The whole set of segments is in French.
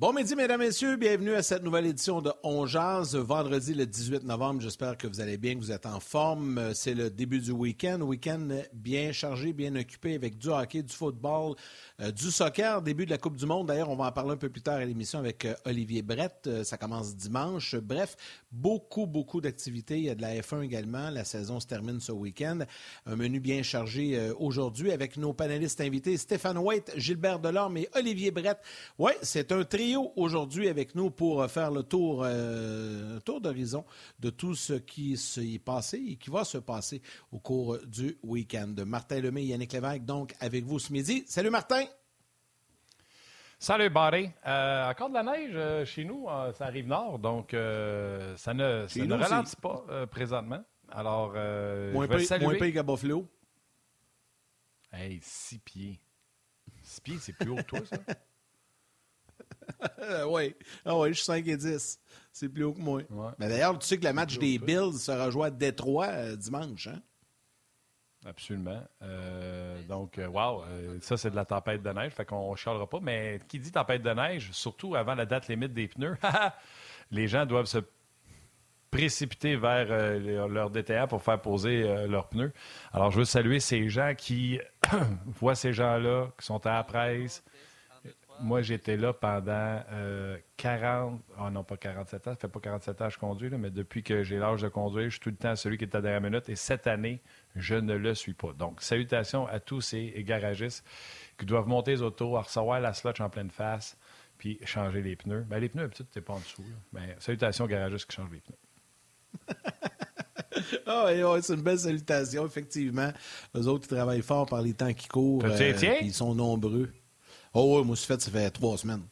Bon midi, mesdames, messieurs. Bienvenue à cette nouvelle édition de On Jazz, vendredi le 18 novembre. J'espère que vous allez bien, que vous êtes en forme. C'est le début du week-end. Week-end bien chargé, bien occupé avec du hockey, du football, euh, du soccer. Début de la Coupe du Monde. D'ailleurs, on va en parler un peu plus tard à l'émission avec euh, Olivier Brett. Euh, ça commence dimanche. Bref, beaucoup, beaucoup d'activités. Il y a de la F1 également. La saison se termine ce week-end. Un menu bien chargé aujourd'hui avec nos panélistes invités Stéphane White, Gilbert Delorme et Olivier Brett. Oui, c'est un trio aujourd'hui avec nous pour faire le tour, euh, tour d'horizon de tout ce qui s'est passé et qui va se passer au cours du week-end. Martin Lemay et Yannick Lévesque, donc, avec vous ce midi. Salut Martin! Salut Barry. Euh, encore de la neige euh, chez nous, ça arrive nord, donc ça ne, ça ne ralentit pas présentement. Alors, moins je vais saluer. Moins pire qu'à Buffalo. Hey, six pieds. Six pieds, c'est plus haut que toi, ça? oui. Ah oui, je suis 5 et 10. C'est plus haut que moi. Mais d'ailleurs, tu sais que le match des Bills sera joué à Détroit euh, dimanche, hein? Absolument. Euh, donc, euh, wow, ça, c'est de la tempête de neige, fait qu'on ne chialera pas. Mais qui dit tempête de neige, surtout avant la date limite des pneus, les gens doivent se précipiter vers leur DTA pour faire poser leurs pneus. Alors, je veux saluer ces gens qui voient ces gens-là, qui sont à la presse, moi, j'étais là pendant 40, euh, oh non, pas 47 ans, ça fait pas 47 ans que je conduis, mais depuis que j'ai l'âge de conduire, je suis tout le temps celui qui est à la dernière minute. Et cette année, je ne le suis pas. Donc, salutations à tous ces garagistes qui doivent monter les autos, recevoir la slotch en pleine face, puis changer les pneus. Bien, les pneus, peut-être, t'es pas en dessous. Mais salutations aux garagistes qui changent les pneus. Ah oui, c'est une belle salutation, effectivement. Les autres, ils travaillent fort par les temps qui courent. Euh, ils sont nombreux. Oh oui, moi, c'est fait, ça fait trois semaines.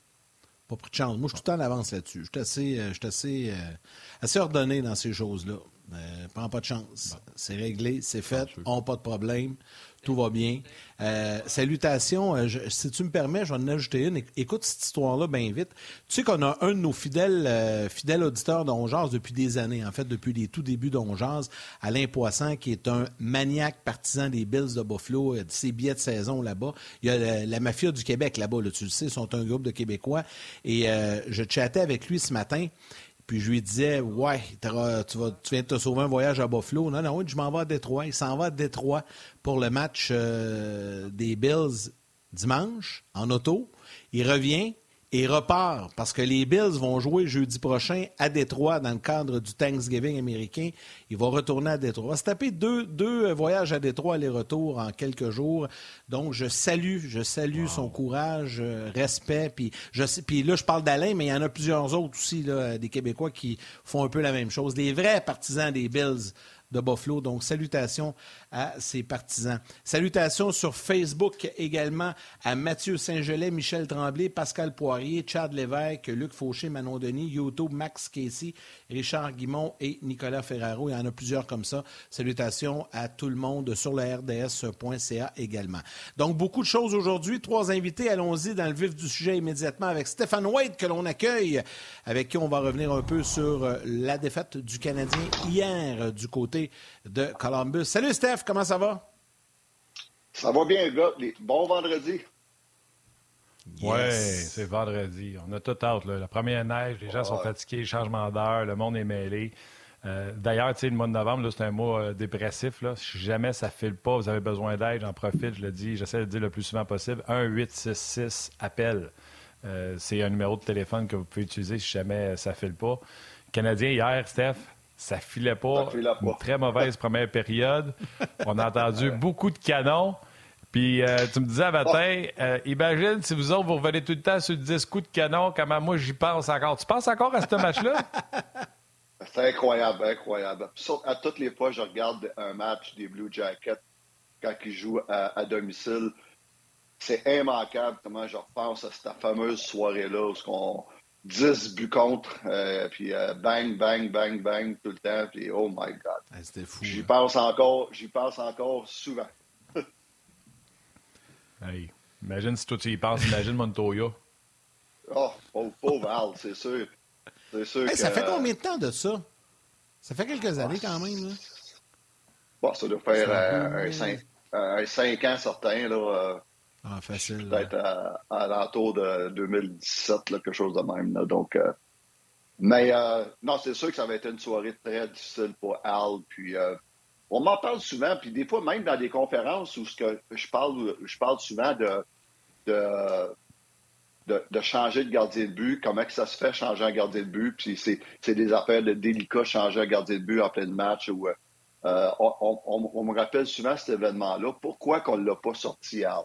Pas pris de chance. Moi, je suis tout le temps en avance là-dessus. Je suis assez, euh, assez, euh, assez ordonné dans ces choses-là. Euh, prends pas de chance. C'est réglé, c'est fait, on pas de problème tout va bien. Euh, salutations, euh, si tu me permets, je vais en ajouter une. Écoute cette histoire-là bien vite. Tu sais qu'on a un de nos fidèles, euh, fidèles auditeurs d'Ongeaz depuis des années, en fait, depuis les tout débuts d'Ongeaz, Alain Poisson, qui est un maniaque partisan des Bills de Buffalo, de ses billets de saison là-bas. Il y a la, mafia du Québec là-bas, tu le sais, ils sont un groupe de Québécois. Et je chattais avec lui ce matin. Puis je lui disais, ouais, tu, vas, tu viens de te sauver un voyage à Buffalo. Non, non, je m'en vais à Détroit. Il s'en va à Détroit pour le match euh, des Bills dimanche en auto. Il revient et repart parce que les Bills vont jouer jeudi prochain à Détroit dans le cadre du Thanksgiving américain. Il va retourner à Détroit. Il va se taper deux, deux voyages à Détroit aller-retour en quelques jours. Donc, je salue, je salue son courage, euh, respect. Puis, je puis là, je parle d'Alain, mais il y en a plusieurs autres aussi, là, des Québécois qui font un peu la même chose. Des vrais partisans des Bills de Buffalo. Donc, salutations à ses partisans. Salutations sur Facebook également à Mathieu Saint-Gelais, Michel Tremblay, Pascal Poirier, Chad Lévesque, Luc Fauché, Manon Denis, YouTube, Max Casey, Richard Guimont et Nicolas Ferraro. Il y en a plusieurs comme ça. Salutations à tout le monde sur le RDS.ca également. Donc, beaucoup de choses aujourd'hui. Trois invités. Allons-y dans le vif du sujet immédiatement avec Stéphane White que l'on accueille, avec qui on va revenir un peu sur euh, la défaite du Canadien hier du côté de Columbus. Salut Steph! comment ça va? Ça va bien, gars. Bon vendredi. Oui, c'est vendredi. On a tout hâte. La première neige, les gens sont fatigués, changement d'heure, le monde est mêlé. Euh, d'ailleurs, tu sais, le mois de novembre, c'est un mois euh, dépressif. Là. Si jamais ça ne file pas, vous avez besoin d'aide, j'en profite, je le dis, j'essaie de le dire le plus souvent possible. 1-866 appel. Euh, c'est un numéro de téléphone que vous pouvez utiliser si jamais ça ne file pas. Canadien, hier, Steph, ça filait pas. Une très mauvaise première période. On a entendu beaucoup de canons. Puis euh, tu me disais à matin, euh, imagine si vous autres, vous revenez tout le temps sur 10 coups de canon, comment moi j'y pense encore? Tu penses encore à ce match-là? C'est incroyable, incroyable. À toutes les fois, je regarde un match des Blue Jackets quand ils jouent à, domicile. C'est immanquable comment je repense à cette fameuse soirée-là où on 10 buts contre, euh, puis bang, bang, bang, bang tout le temps, puis oh my God. C'était fou. J'y hein. pense encore, j'y pense encore souvent. Hey, imagine si toi tu y penses, imagine Montoya. Oh, pauvre, Al, c'est sûr. C'est sûr que... Ça fait combien de temps de ça? Ça fait quelques années quand même. Là. Bon, ça doit faire euh, un, 5, ans certain. Là, euh, ah, facile. Peut-être à, à l'entour de 2017, là, quelque chose de même. Là, donc, euh, mais non, c'est sûr que ça va être une soirée très difficile pour Al. Puis on m'en parle souvent, puis des fois, même dans des conférences où je parle, je parle souvent de, de, de, changer de gardien de but, comment que ça se fait changer un gardien de but, puis c'est des affaires de délicat changer un gardien de but en plein match. Où, euh, on, me rappelle souvent cet événement-là. Pourquoi qu'on ne l'a pas sorti Al?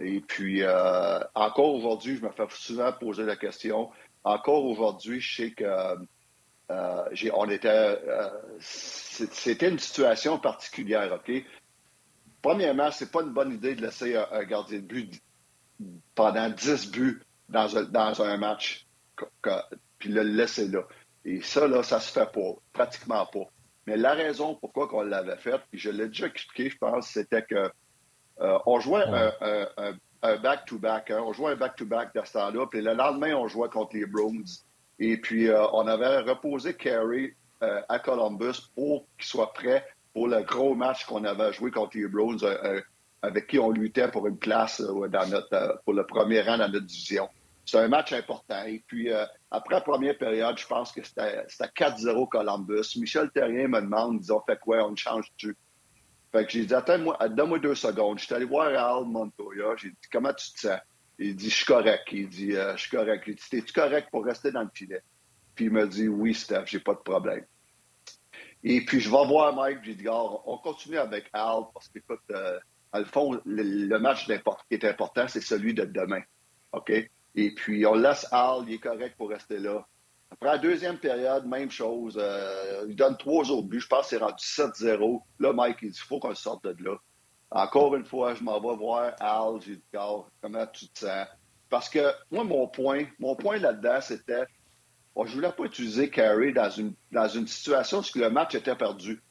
Et puis, euh, encore aujourd'hui, je me fais souvent poser la question. Encore aujourd'hui, je sais que euh, on était, euh, c'était une situation particulière, OK? Premièrement, c'est pas une bonne idée de laisser un, gardien de but pendant 10 buts dans un, dans un match, puis le laisser là. Et ça, là, ça se fait pas, pratiquement pas. Mais la raison pourquoi on l'avait fait, puis je l'ai déjà expliqué, je pense, c'était que euh, on jouait un back-to-back, hein. on jouait un back-to-back de ce temps-là, puis le lendemain, on jouait contre les Browns. Et puis, euh, on avait reposé Carey euh, à Columbus pour qu'il soit prêt pour le gros match qu'on avait joué contre les Browns, euh, avec qui on luttait pour une place dans notre, pour le premier rang dans notre division. C'est un match important. Et puis, après la première période, je pense que c'était 4-0 Columbus. Michel Terrien me demande, disons, fait quoi, on change-tu? Fait que j'ai dit, attends-moi, donne-moi deux secondes. Je suis allé voir Al Montoya. J'ai dit, comment tu te sens? Il dit, je suis correct. Il dit, euh, je suis correct. Il dit, es-tu correct pour rester dans le filet? Puis il me dit, oui, Steph, j'ai pas de problème. Et puis je vais voir Mike, j'ai dit, on continue avec Al, parce que, écoute, euh, le fond, le, match qui est important, c'est celui de demain. OK? Et puis on laisse Al, il est correct pour rester là. Après la deuxième période, même chose. Euh, il donne trois autres buts. Je pense que c'est rendu 7-0. Là, Mike, il dit, il faut qu'on sorte de là. Encore une fois, je m'en vais voir Al, j'ai dit, comment tu te sens? Parce que moi, mon point, mon point là-dedans, c'était, je je voulais pas utiliser Carey dans une, dans une situation où le match était perdu.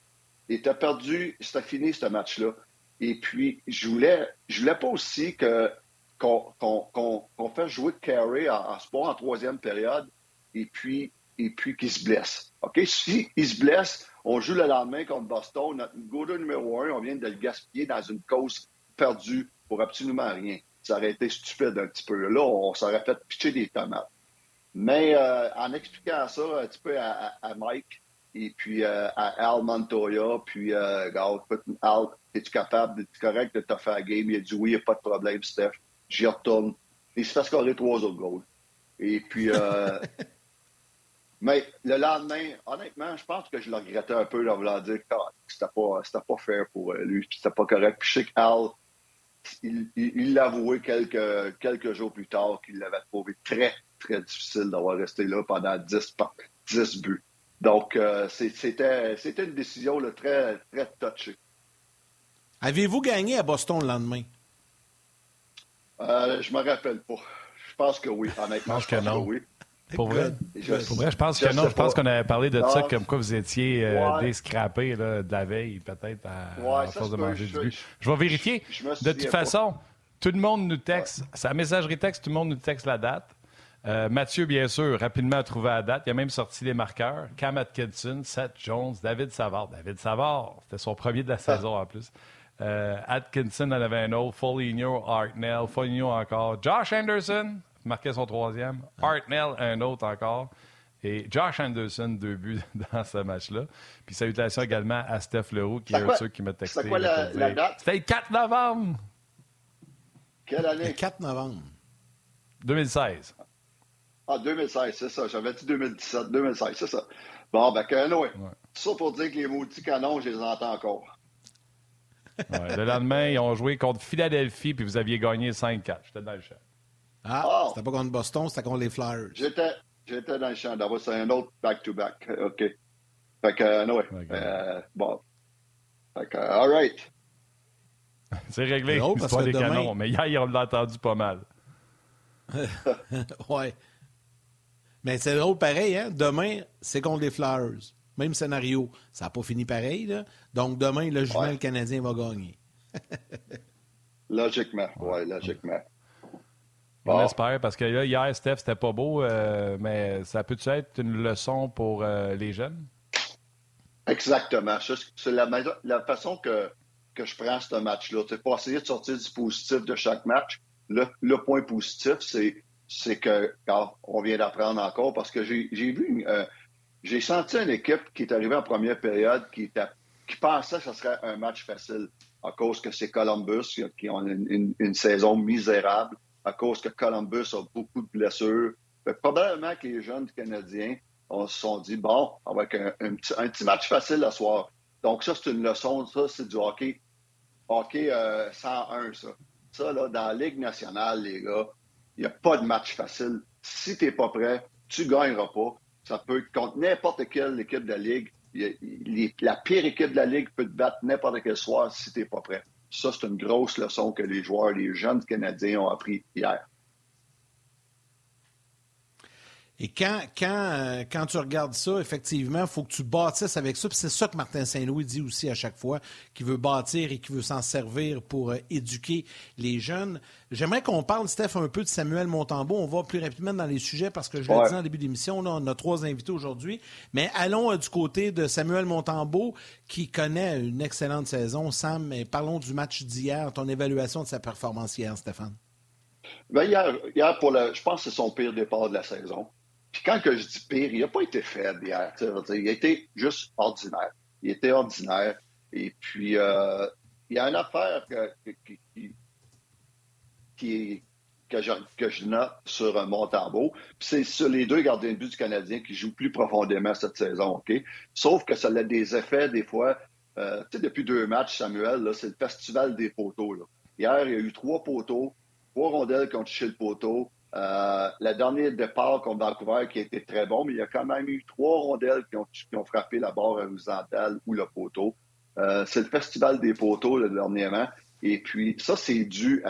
Il était perdu, c'était fini ce match-là. Et puis, je voulais, je voulais pas aussi que, qu'on, qu'on, fasse jouer Carey en, en sport en troisième période et puis, et puis qu'il se blesse. OK? Si il se blesse, on joue le lendemain contre Boston. Notre goaler numéro un, on vient de le gaspiller dans une cause perdue pour absolument rien. Ça aurait été stupide un petit peu. Là, on s'aurait fait pitcher des tomates. Mais euh, en expliquant ça un petit peu à, Mike et puis euh, à Al Montoya, puis euh, Al, es-tu capable, es-tu correct de te faire game? Il a dit oui, il n'y a pas de problème, Steph. J'y retourne. Il se fait scorer trois autres goals. Et puis, euh, Mais le lendemain, honnêtement, je pense que je le regrettais un peu en voulant dire que c'était pas, pas fair pour euh, lui, c'était pas correct. Puis je sais qu'Al, il l'a avoué quelques, quelques jours plus tard qu'il l'avait trouvé très, très difficile d'avoir resté là pendant 10, 10 buts. Donc, euh, c'était, c'était une décision très, très touchée. Avez-vous gagné à Boston le lendemain? Euh, je me rappelle pas. Je pense que oui, honnêtement. Je pense, que, non. oui. Pour vrai, je, pense que non. Je pense qu'on avait parlé de ça comme quoi vous étiez euh, descrappé de la veille, peut-être, à, force de manger du but. Je vais vérifier. de toute façon, tout le monde nous texte. Sa messagerie texte, tout le monde nous texte la date. Euh, Mathieu, bien sûr, rapidement a trouvé la date. Il a même sorti les marqueurs. Cam Atkinson, Seth Jones, David Savard. David Savard, c'était son premier de la saison en plus. Euh, Atkinson en avait un autre. Foligno, Hartnell. Foligno encore. Josh Anderson, marquait son troisième. Hartnell, un autre encore. Et Josh Anderson, deux buts dans ce match-là. Puis salutations également à Steph Leroux, qui est un de ceux qui m'a texté. C'était quoi la, date? C'était le 4 novembre. Quelle année? Le 4 novembre. 2016. Ah, 2016, c'est ça. J'avais dit 2017, 2016, c'est ça. Bon, ben, que, ouais. Ça pour dire que les maudits canons, je les entends encore. le lendemain, ils ont joué contre Philadelphie, puis vous aviez gagné 5-4. J'étais dans le champ. Ah, oh. c'était pas contre Boston, c'était contre les Flyers. J'étais, j'étais dans le champ. C'est un autre back-to-back. OK. Fait que, no euh, bon. Fait que, all right. C'est réglé, l'histoire des demain... canons. Mais hier, on l'a entendu pas mal. ouais. Mais c'est drôle pareil, hein? Demain, c'est contre les Flyers. Même scénario. Ça n'a pas fini pareil, là. Donc demain, le jument canadien va gagner. logiquement, oui, logiquement. On espère, parce que là, hier, Steph, c'était pas beau, euh, mais ça peut être une leçon pour euh, les jeunes? Exactement. C'est la, la, façon que, que je prends ce match-là. C'est pour essayer de sortir du positif de chaque match. Le, le point positif, c'est c'est que, quand on vient d'apprendre encore, parce que j'ai vu, euh, j'ai senti une équipe qui est arrivée en première période qui, était, qui pensait que ce serait un match facile à cause que c'est Columbus qui ont une, saison misérable, à cause que Columbus a beaucoup de blessures. probablement que les jeunes Canadiens on se sont dit, bon, avec un, un, petit, un, petit, match facile ce soir. Donc ça, c'est une leçon, ça, c'est du hockey. Hockey 101, euh, ça. Ça, là, dans la Ligue nationale, les gars, il n'y a pas de match facile. Si tu n'es pas prêt, tu ne gagneras pas. Ça peut contre n'importe quelle équipe de la Ligue. la pire équipe de la Ligue peut te battre n'importe quel soir si tu n'es pas prêt. Ça, c'est une grosse leçon que les joueurs, les jeunes Canadiens ont appris hier. Et quand, quand, euh, quand tu regardes ça, effectivement, il faut que tu bâtisses avec ça. c'est ça que Martin Saint-Louis dit aussi à chaque fois, qu'il veut bâtir et qu'il veut s'en servir pour euh, éduquer les jeunes. J'aimerais qu'on parle, Steph, un peu de Samuel Montembeau. On va plus rapidement dans les sujets parce que je l'ai dit en début d'émission, on a trois invités aujourd'hui. Mais allons euh, du côté de Samuel Montembeau qui connaît une excellente saison. Sam, parlons du match d'hier, ton évaluation de sa performance hier, Stéphane. Bien, hier, hier pour le, je pense que c'est son pire départ de la saison. Puis quand que je dis pire, il n'a pas été faible hier. Il a été juste ordinaire. Il était ordinaire. Et puis, euh, il y a une affaire que, qui, que, je, que je note sur euh, Montembeau. C'est sur les deux gardiens de but du Canadien qui jouent plus profondément cette saison. OK? Sauf que ça a des effets, des fois. Euh, tu sais, depuis deux matchs, Samuel, c'est le festival des poteaux. Là. Hier, il y a eu trois poteaux, trois rondelles qui ont touché le poteau. Euh, le dernier départ contre Vancouver qui a été très bon, mais il y a quand même eu trois rondelles qui ont, frappé la barre horizontale ou le poteau. Euh, c'est le festival des poteaux le dernièrement. Et puis, ça, c'est dû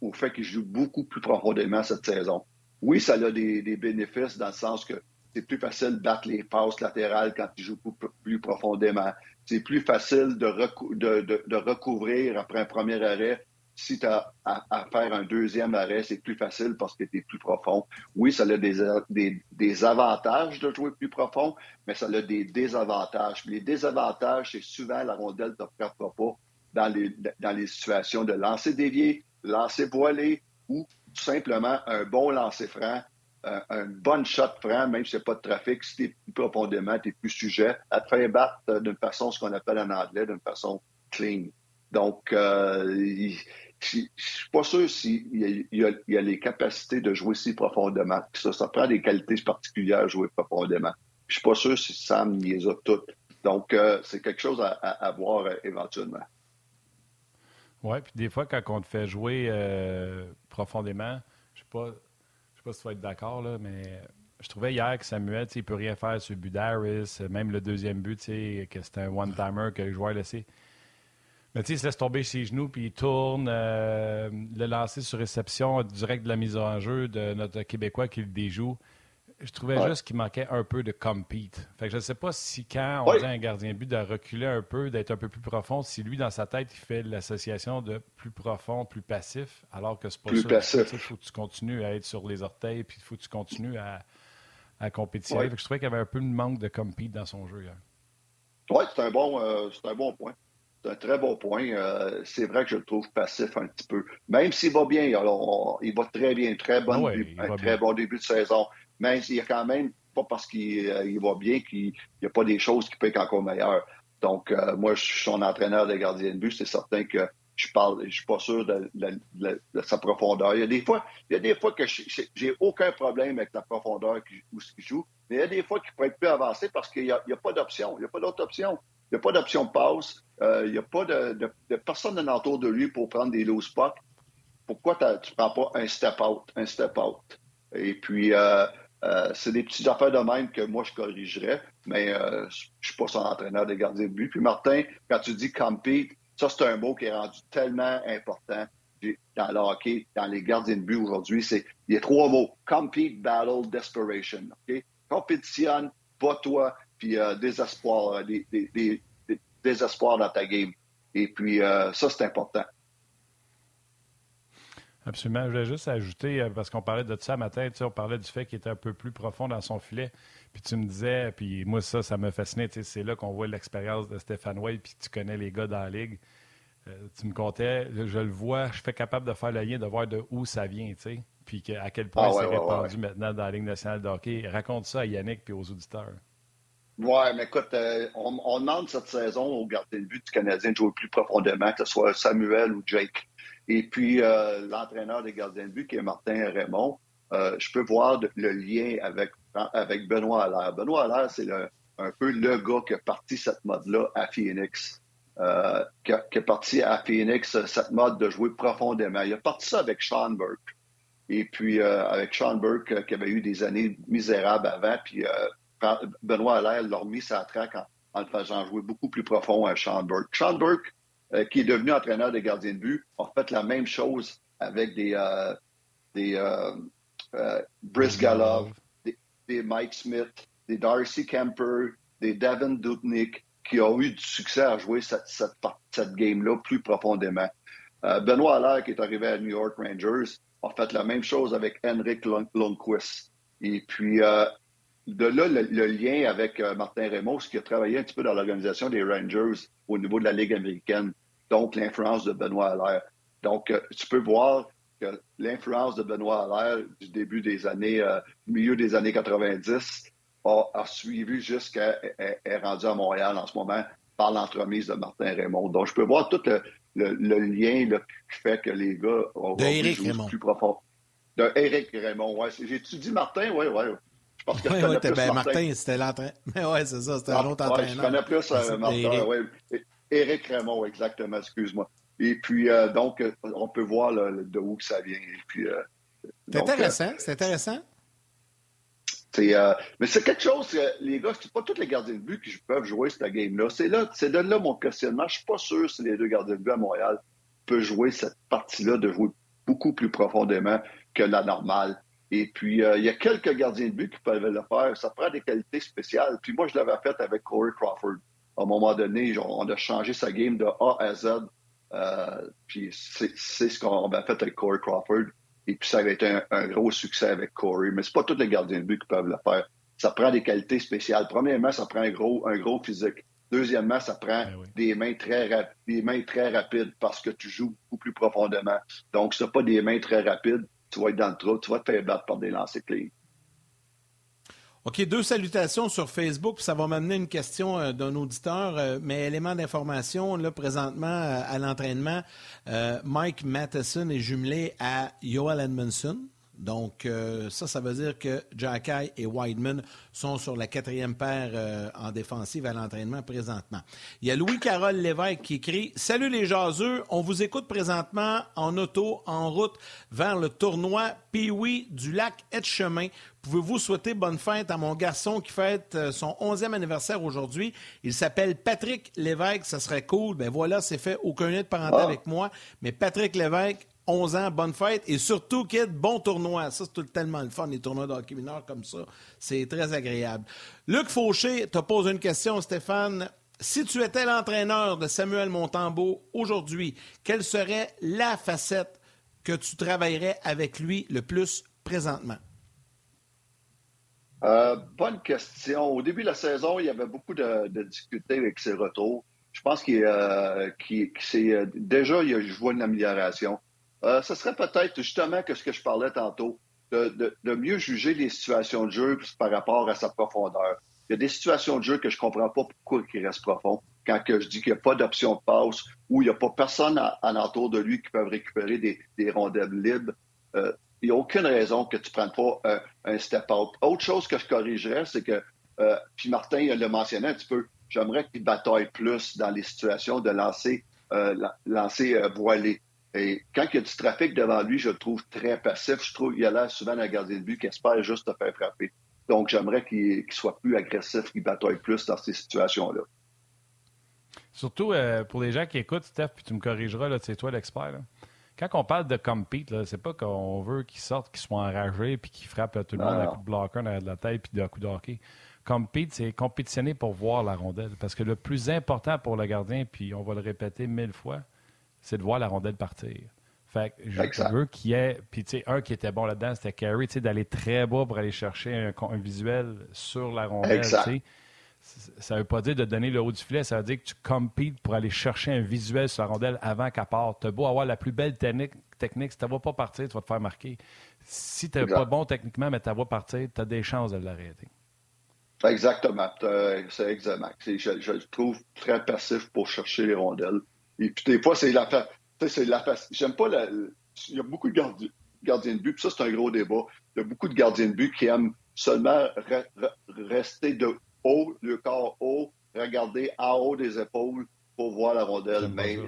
au fait qu'il joue beaucoup plus profondément cette saison. Oui, ça a des, bénéfices dans le sens que c'est plus facile de battre les passes latérales quand il joue plus, profondément. C'est plus facile de, recouvrir après un premier arrêt si tu as à, faire un deuxième arrêt, c'est plus facile parce que tu es plus profond. Oui, ça a des, des, avantages de jouer plus profond, mais ça a des désavantages. Les désavantages, c'est souvent la rondelle ne te pas dans les, dans les situations de lancer dévié, lancer voilé ou tout simplement un bon lancer franc, un, bon shot franc, même si c'est pas de trafic, si tu es plus profondément, tu es plus sujet à te faire battre d'une façon, ce qu'on appelle en anglais, d'une façon clean. Donc, euh, je ne suis pas sûr s'il y, a, les capacités de jouer si profondément. Ça, ça prend des qualités particulières à jouer profondément. Je ne suis pas sûr si Sam les a toutes. Donc, euh, c'est quelque chose à, voir euh, éventuellement. Oui, puis des fois, quand on te fait jouer euh, profondément, je ne sais, pas, si tu vas être d'accord, mais je trouvais hier que Samuel, il ne peut rien faire sur le but d'Aris, même le deuxième but, que c'était un one-timer que le joueur laissé. Mais tu sais, il se laisse tomber ses genoux, puis il tourne. Euh, le lancer sur réception direct de la mise en jeu de notre Québécois qui le déjoue. Je trouvais juste qu'il manquait un peu de compete. Fait que je ne sais pas si quand on dit à un gardien de but de reculer un peu, d'être un peu plus profond, si lui, dans sa tête, il fait l'association de plus profond, plus passif, alors que c'est pas plus ça. Il faut que tu continues à être sur les orteils, puis il faut que tu continues à, à compétitionner. je trouvais qu'il y avait un peu de manque de compete dans son jeu. Oui, c'est un, bon, euh, un bon point. C'est un très bon point. Euh, c'est vrai que je le trouve passif un petit peu. Même s'il va bien, alors, il va très bien, très bon, ah un très bon début de saison. Mais il y a quand même, pas parce qu'il euh, va bien qu'il n'y a pas des choses qui peuvent être encore meilleures. Donc, euh, moi, je suis son entraîneur de gardien de but. C'est certain que je parle, je suis pas sûr de, sa profondeur. Il y a des fois, il y a des fois que j'ai aucun problème avec la profondeur où il joue, mais il y a des fois qu'il pourrait être plus avancé parce qu'il n'y a, a, pas d'option. Il n'y a pas d'autre option. N'y a pas d'option de passe, il n'y a pas de, de, personne autour de lui pour prendre des low spots. Pourquoi tu ne prends pas un step out, un step out? Et puis, c'est des petites affaires de même que moi, je corrigerais, mais je ne suis pas son entraîneur des gardiens de but. Puis, Martin, quand tu dis compete, ça, c'est un mot qui est rendu tellement important dans le hockey, dans les gardiens de but aujourd'hui. Il y a trois mots. Compete, battle, desperation. Compétitionne, toi puis euh, désespoir, euh, des, désespoir dans ta game. Et puis, euh, ça, c'est important. Absolument. Je voulais juste ajouter, parce qu'on parlait de ça matin, on parlait du fait qu'il était un peu plus profond dans son filet. Puis tu me disais, puis moi, ça, ça m'a fasciné. C'est là qu'on voit l'expérience de Stéphane White, puis tu connais les gars dans la ligue. tu me comptais, je le vois, je suis capable de faire le lien, de voir de où ça vient, tu sais. Puis à quel point ah c'est répandu maintenant dans la Ligue nationale de hockey. Raconte ça à Yannick puis aux auditeurs. Oui, mais écoute, euh, on, demande cette saison au gardien de but du Canadien de jouer plus profondément, que ce soit Samuel ou Jake. Et puis, euh, l'entraîneur des gardiens de but, qui est Martin Raymond, euh, je peux voir le lien avec, avec Benoît Allaire. Benoît Allaire, c'est un peu le gars qui a parti cette mode-là à Phoenix. qui, a, parti à Phoenix cette mode de jouer profondément. Il a parti ça avec Sean Burke. Et puis, avec Sean Burke, qui avait eu des années misérables avant, puis Benoît Allaire l'a remis sa traque en, le faisant jouer beaucoup plus profond à Sean Burke. Sean Burke, euh, qui est devenu entraîneur des gardiens de but, a fait la même chose avec des, euh, des euh, Brice Galov, des, Mike Smith, des Darcy Kemper, des Devin Dubnik, qui ont eu du succès à jouer cette, cette, game-là plus profondément. Benoît Allaire, qui est arrivé à New York Rangers, a fait la même chose avec Henrik Lundqvist. Et puis, de là, le, lien avec euh, Martin Raymond, qui a travaillé un petit peu dans l'organisation des Rangers au niveau de la Ligue américaine, donc l'influence de Benoît Allaire. Donc, euh, tu peux voir que l'influence de Benoît Allaire du début des années, euh, milieu des années 90, a, suivi jusqu'à est rendu à Montréal en ce moment par l'entremise de Martin Raymond. Donc, je peux voir tout le, lien qui fait que les gars ont de plus profond. De Éric Raymond, ouais. J'ai-tu dit Martin? Oui, oui. Je pense que ouais, ouais, ben, Martin, c'était l'entraîneur. Mais ouais, c'est ça, c'était un autre entraîneur. je connais plus euh, Martin, ouais. Éric Raymond, exactement, excuse-moi. Et puis, euh, donc, euh, on peut voir de où ça vient. puis, c'est intéressant, c'est intéressant. mais c'est quelque chose, les gars, c'est pas tous les gardiens de but qui peuvent jouer cette game-là. C'est là, c'est de là mon questionnement. Je suis pas sûr si les deux gardiens de but à Montréal peuvent jouer cette partie-là, de jouer beaucoup plus profondément que la normale. Et puis, euh, il y a quelques gardiens de but qui peuvent le faire. Ça prend des qualités spéciales. Puis moi, je l'avais fait avec Corey Crawford. À un moment donné, on a changé sa game de A à Z. Euh, puis c'est ce qu'on a fait avec Corey Crawford. Et puis ça avait été un, gros succès avec Corey. Mais c'est pas tous les gardiens de but qui peuvent le faire. Ça prend des qualités spéciales. Premièrement, ça prend un gros, un gros physique. Deuxièmement, ça prend ben des, mains très des mains très rapides parce que tu joues beaucoup plus profondément. Donc, ce pas des mains très rapides, tu vas être dans le trou, tu vas te faire battre par des lancers clés. OK, deux salutations sur Facebook, ça va m'amener une question euh, d'un auditeur, euh, mais élément d'information, là, présentement, euh, à l'entraînement, Mike Matheson est jumelé à Joel Edmondson. Donc, euh, ça, ça veut dire que Jacky et Wideman sont sur la quatrième paire euh, en défensive à l'entraînement présentement. Il y a Louis-Carole Lévesque qui écrit Salut les jaseux, on vous écoute présentement en auto, en route vers le tournoi Pee-Wee du lac Etchemin. Pouvez-vous souhaiter bonne fête à mon garçon qui fête euh, son 11e anniversaire aujourd'hui? Il s'appelle Patrick Lévesque, ça serait cool. Ben voilà, c'est fait, aucun lien de parenté ah. avec moi. Mais Patrick Lévesque, 11 ans, bonne fête. Et surtout, Kid, bon tournoi. Ça, c'est tellement le fun, les tournois de hockey mineur comme ça. C'est très agréable. Luc Fauché te pose une question, Stéphane. Si tu étais l'entraîneur de Samuel Montembeau aujourd'hui, quelle serait la facette que tu travaillerais avec lui le plus présentement? Euh, bonne question. Au début de la saison, il y avait beaucoup de, difficultés avec ses retours. Je pense qu'il euh, euh, déjà, y je vois une amélioration. Euh, ce serait peut-être justement que ce que je parlais tantôt, de, mieux juger les situations de jeu par rapport à sa profondeur. Il y a des situations de jeu que je comprends pas pourquoi il reste profond. Quand je dis qu'il n'y a pas d'option de passe ou il n'y a pas personne alentour de lui qui peut récupérer des, rondelles libres, euh, il n'y a aucune raison que tu ne prennes pas un, step-out. Autre chose que je corrigerais, c'est que, euh, puis Martin l'a mentionné un petit peu, j'aimerais qu'il bataille plus dans les situations de lancer, euh, lancer euh, voilé. Et quand il y a du trafic devant lui, je le trouve très passif. Je trouve qu'il a l'air souvent d'un gardien de but qui espère juste te faire frapper. Donc, j'aimerais qu'il soit plus agressif, qu'il bataille plus dans ces situations-là. Surtout euh, pour les gens qui écoutent, Steph, puis tu me corrigeras, c'est toi l'expert. Quand on parle de compete, c'est pas qu'on veut qu'ils sortent, qu'ils soient enragés, puis qu'ils frappent tout le monde à coup de bloqueur derrière de la tête, puis d'un coup de hockey. Compete, c'est compétitionner pour voir la rondelle. Parce que le plus important pour le gardien, puis on va le répéter mille fois, c'est de voir la rondelle partir. Fait que je, veux qu'il y ait. Puis, tu sais, un qui était bon là-dedans, c'était Carey, tu sais, d'aller très bas pour aller chercher un, visuel sur la rondelle. Exact ça ne veut pas dire de donner le haut du filet, ça veut dire que tu compites pour aller chercher un visuel sur la rondelle avant qu'elle parte. Tu as beau avoir la plus belle technique, technique si tu ne vas pas partir, tu vas te faire marquer. Si tu n'es pas bon techniquement, mais tu vas partir, tu as des chances de l'arrêter. Exactement. C'est exactement. Je, je, le trouve très passif pour chercher les rondelles. Et puis des fois, c'est la c'est la J'aime pas la. Il y a beaucoup de gardiens, de but, puis ça, c'est un gros débat. Il y a beaucoup de gardiens de but qui aiment seulement rester de, haut, le corps haut, regarder en haut des épaules pour voir la rondelle. Mais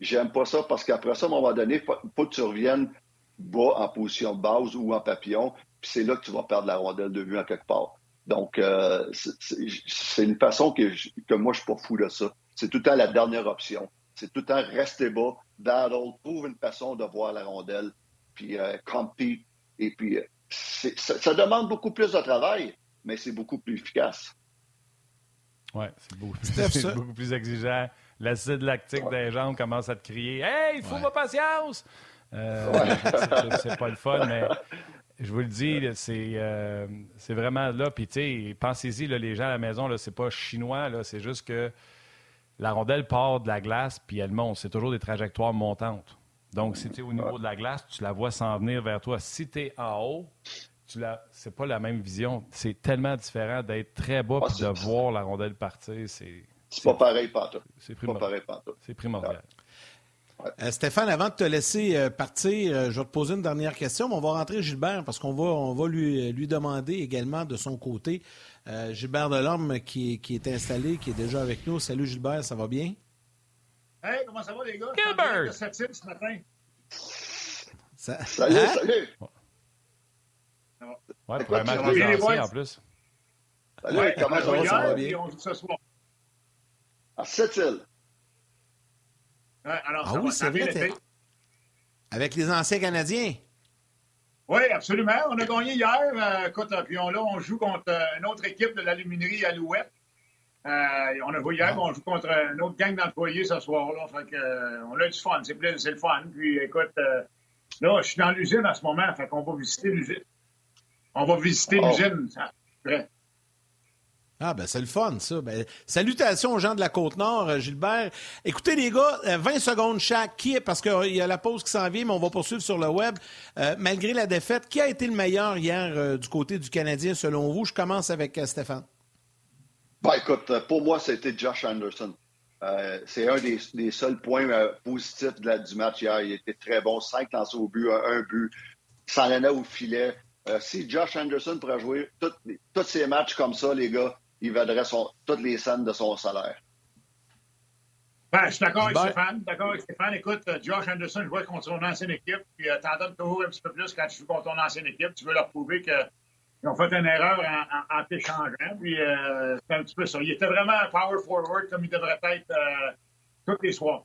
j'aime pas ça parce qu'après ça, à un moment donné, il faut, que tu reviennes bas en position de base ou en papillon, puis c'est là que tu vas perdre la rondelle de vue en quelque part. Donc, euh, c'est une façon que, que moi, je suis pas fou de ça. C'est tout le temps la dernière option. C'est tout le temps rester bas, battle, trouve une façon de voir la rondelle, puis euh, compete. Et puis, euh, ça, demande beaucoup plus de travail, mais c'est beaucoup plus efficace. Oui, c'est beaucoup, plus exigeant. L'acide lactique des jambes commence à te crier Hey, il faut ma patience! Euh, c'est pas le fun, mais je vous le dis, euh, c'est vraiment là. Puis, tu sais, pensez-y, les gens à la maison, c'est pas chinois, c'est juste que la rondelle part de la glace puis elle monte. C'est toujours des trajectoires montantes. Donc, si tu es au niveau de la glace, tu la vois s'en venir vers toi. Si tu es en haut, tu c'est pas la même vision. C'est tellement différent d'être très bas et de voir la rondelle partir. C'est, c'est pas pareil, Pato. C'est primordial. C'est primordial. Euh, Stéphane, avant de te laisser euh, partir, euh, je vais te poser une dernière question. on va rentrer Gilbert parce qu'on va, on va lui, lui demander également de son côté. Gilbert Delorme qui, qui est installé, qui est déjà avec nous. Salut Gilbert, ça va bien? Hey, comment ça va les gars? Gilbert! ce matin. Salut, hein? salut! Ouais, pour un match des en plus. Salut, ouais, comment ça va, ça va bien? On joue ce soir. À Sept-Îles. Ouais, alors, ah oui, c'est vrai. Avec les anciens Canadiens. Oui, absolument. On a gagné hier. Euh, écoute, euh, puis on, là, on joue contre euh, une autre équipe de l'aluminerie Alouette. Euh, on a vu hier, ah. on joue contre une autre gang d'employés ce soir-là. Fait que, euh, on a du fun. C'est le fun. Puis écoute, là, je suis dans l'usine en ce moment. Fait qu'on va visiter l'usine. On va visiter oh. l'usine. Ah, ben c'est le fun, ça. Ben, salutations aux gens de la Côte-Nord, euh, Gilbert. Écoutez, les gars, 20 euh, secondes chaque. Qui est, parce qu'il y a la pause qui s'en vient, mais on va poursuivre sur le web. Euh, malgré la défaite, qui a été le meilleur hier du côté du Canadien, selon vous? Je commence avec Stéphane. Ben, écoute, pour moi, c'était Josh Anderson. c'est un des, seuls points positifs du match hier. Il était très bon. Cinq lancés au but, un, but. S'en allait au filet. si Josh Anderson pourrait jouer tous ces matchs comme ça, les gars, il vaudrait toutes les scènes de son salaire. Ben, je suis d'accord avec Stéphane. D'accord avec Stéphane. Écoute, euh, Josh Anderson jouait contre son ancienne équipe, puis euh, t'en donnes toujours un petit peu plus quand tu joues contre ton ancienne équipe. Tu veux leur prouver qu'ils ont fait une erreur en, t'échangeant. Puis euh, c'est un petit peu ça. Il était vraiment un power forward comme il devrait être euh, tous les soirs.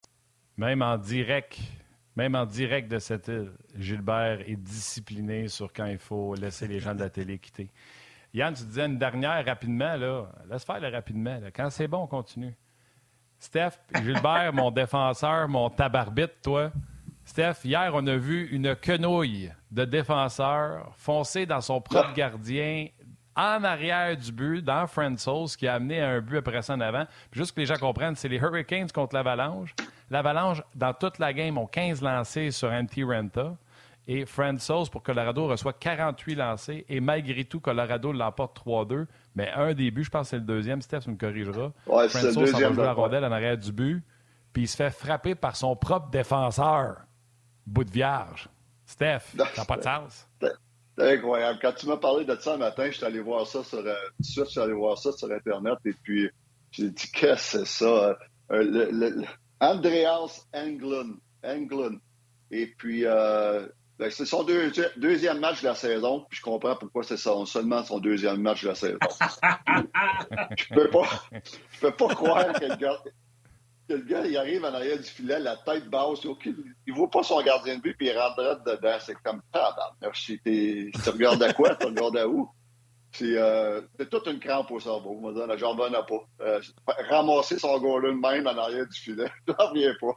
Même en direct, même en direct de cette île, Gilbert est discipliné sur quand il faut laisser les gens de la télé quitter. Yann, tu disais une dernière rapidement, là. Laisse faire le rapidement. Quand c'est bon, on continue. Steph, Gilbert, mon défenseur, mon tabarbite, toi, Steph, hier, on a vu une quenouille de défenseurs foncer dans son propre gardien en arrière du but, dans Francis, qui a amené un but après ça en avant. juste que les gens comprennent, c'est les Hurricanes contre l'Avalanche. L'Avalanche, dans toute la game, ont 15 lancés sur Anti Renta. Et Francis, pour Colorado, reçoit 48 lancés. Et malgré tout, Colorado l'emporte 3-2. Mais un des buts, je pense que c'est le deuxième, Steph, tu me corrigeras. Ouais, le deuxième, va jouer la rondelle en arrière du but. Puis il se fait frapper par son propre défenseur. Bout de vierge. Steph, ça n'a pas de sens. C'est incroyable. Quand tu m'as parlé de ça le matin, je suis allé voir ça sur, euh, je suis allé voir ça sur Internet et puis j'ai dit qu'est-ce que c'est ça? Euh, le, le, Andreas Englund. Englund. Et puis euh, ben, c'est son deuxième match de la saison, puis je comprends pourquoi c'est seulement son deuxième match de la saison. je peux pas, je peux pas croire que le gars, que le gars, il arrive en arrière du filet, la tête basse, il ne voit pas son gardien de but, puis il rentre dedans. C'est comme, ah, merci. Tu regardes à quoi? Tu regardes à où? C'est euh, toute une crampe au cerveau. Moi, la jambe n'a pas. Euh, ramasser son goal de même en arrière du filet, je n'en reviens pas.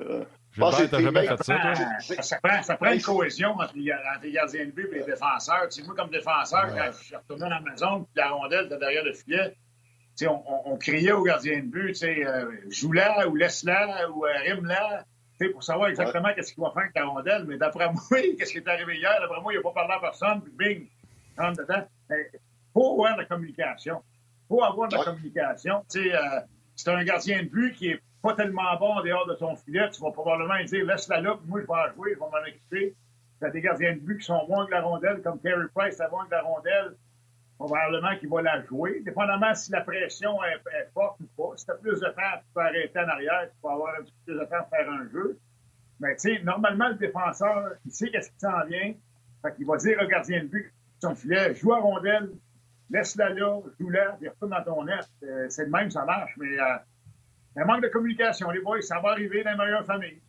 Euh, je pense que jamais fait ça, ça, prend, ça prend une cohésion entre les, gardiens de but et les défenseurs. moi, comme défenseur, quand je suis retourné dans la maison, puis la rondelle était derrière le filet, on, on, criait au gardien de but, euh, joue-la ou laisse-la ou euh, rime-la, pour savoir exactement qu'est-ce qu'il va faire avec ta rondelle. Mais d'après moi, qu'est-ce qui est arrivé hier? D'après moi, il n'a pas parlé à personne, puis bing, rentre dedans. Il faut avoir de la communication. Il faut avoir de la communication. Euh, c'est un gardien de but qui est pas tellement bon en dehors de son filet. Tu vas probablement dire laisse-la là, puis moi, je vais en jouer, je vais m'en occuper. Tu as des gardiens de but qui sont bons avec la rondelle, comme Carey Price, bon avec la rondelle probablement qu'il va la jouer. Dépendamment si la pression est, forte ou pas. Si tu as plus de temps, tu peux arrêter en arrière, tu peux avoir un petit peu plus de temps pour faire un jeu. Mais tu sais, normalement, le défenseur, il sait qu'est-ce qui s'en vient. Fait qu'il va dire au gardien de but, son filet, joue à rondelle, laisse-la là, joue-la, puis retourne dans ton net. Euh, c'est le même, ça marche, mais euh, un manque de communication, les boys, ça va arriver dans les meilleures familles.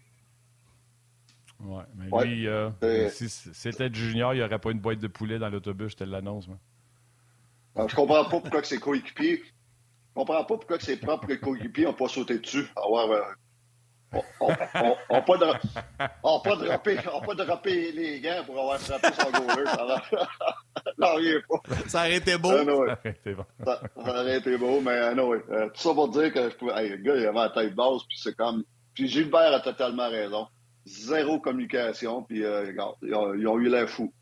Oui, mais lui, euh, si c'était Junior, il n'y aurait pas une boîte de poulet dans l'autobus, je te l'annonce. Je comprends pas pourquoi que ses coéquipiers. Je comprends pas pourquoi que ses propres coéquipiers n'ont pas sauté dessus. Alors, euh, on n'a pas, pas, droppé les gants pour avoir frappé son goaler. Ça rien pas. Ça aurait été beau. ça, aurait été beau, mais euh, non, euh, tout ça pour dire que le gars, il avait la tête basse, puis c'est comme. Puis Gilbert a totalement raison. Zéro communication, puis regarde, ils ont, eu l'air fou.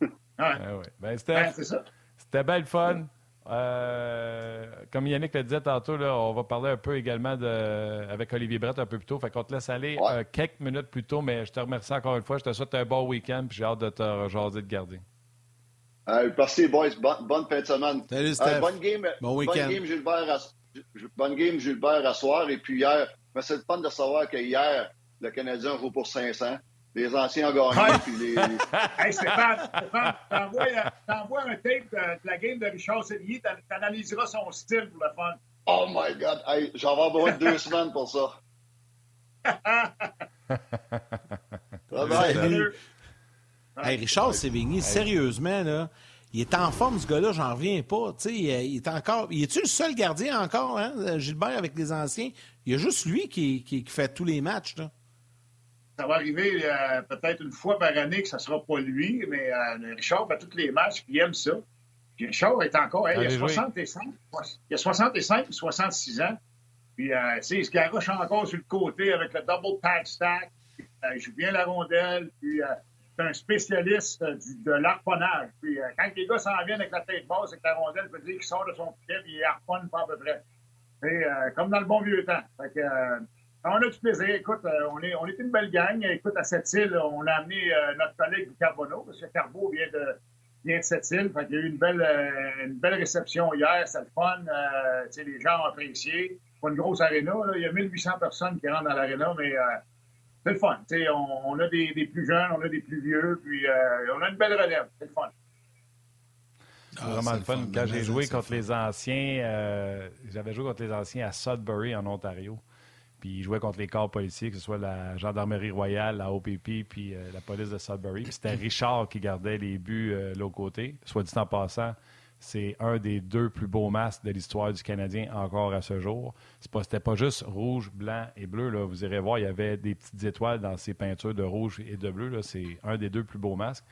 ouais. Ah ouais. Ben, ben. C'était belle fun. Euh, comme Yannick le disait tantôt, là, on va parler un peu également de, avec Olivier Brett un peu plus tôt. Fait qu'on te laisse aller euh, quelques minutes plus tôt, mais je te remercie encore une fois. Je te souhaite un bon week-end puis j'ai hâte de te rejaser de garder. Euh, merci, boys. bonne fin de semaine. Salut, Steph. bonne game, bon week-end. Bonne game, Gilbert, à, bonne game, Gilbert, à soir. Et puis hier, c'est le fun de savoir que hier, le Canadien joue pour 500 les anciens gagnants. Puis les... hey, Stéphane, Stéphane t'envoies un tape de, la game de Richard Sévigny, t'analyseras son style pour le fun. Oh my God, hey, j'en vais avoir deux semaines pour ça. hey, Richard Sévigny, sérieusement, là, il est en forme, ce gars-là, j'en reviens pas. sais, il est encore. Il est-tu le seul gardien encore, hein, Gilbert, avec les anciens? Il y a juste lui qui, qui, qui fait tous les matchs. Là ça va arriver euh, peut-être une fois par année que ça ne sera pas lui, mais euh, Richard fait tous les matchs, il aime ça. Puis Richard est encore, il, a 65, il a 65 ou 66 ans. Puis, euh, il se garoche encore sur le côté avec le double pad stack. il joue bien la rondelle. Puis, c'est un spécialiste de l'arponnage. Puis, quand les gars s'en viennent avec la tête basse, avec la rondelle, il peut dire qu'il sort de son pied et il harponne pas à peu près. comme dans le bon vieux temps. Fait que, on a du plaisir. Écoute, euh, on, est, on est une belle gang. Écoute, à cette île, on a amené euh, notre collègue Carbono, parce que Carbo vient de, vient de cette île. Fait il y a eu une belle, euh, une belle réception hier. C'était le fun. les gens ont apprécié. Pas une grosse aréna. Il y a 1800 personnes qui rentrent dans l'aréna, mais c'est le fun. On, on, a des, des, plus jeunes, on a des plus vieux, puis on a une belle relève. C'est le fun. C'est vraiment le fun. Quand j'ai joué contre les anciens, j'avais joué contre les anciens à Sudbury, en Ontario. Puis il jouait contre les corps policiers, que ce soit la Gendarmerie royale, la OPP, puis euh, la police de Sudbury. Puis c'était Richard qui gardait les buts euh, l'autre côté. Soit dit en passant, c'est un des deux plus beaux masques de l'histoire du Canadien encore à ce jour. Ce n'était pas, juste rouge, blanc et bleu. Là. Vous irez voir, il y avait des petites étoiles dans ces peintures de rouge et de bleu. C'est un des deux plus beaux masques.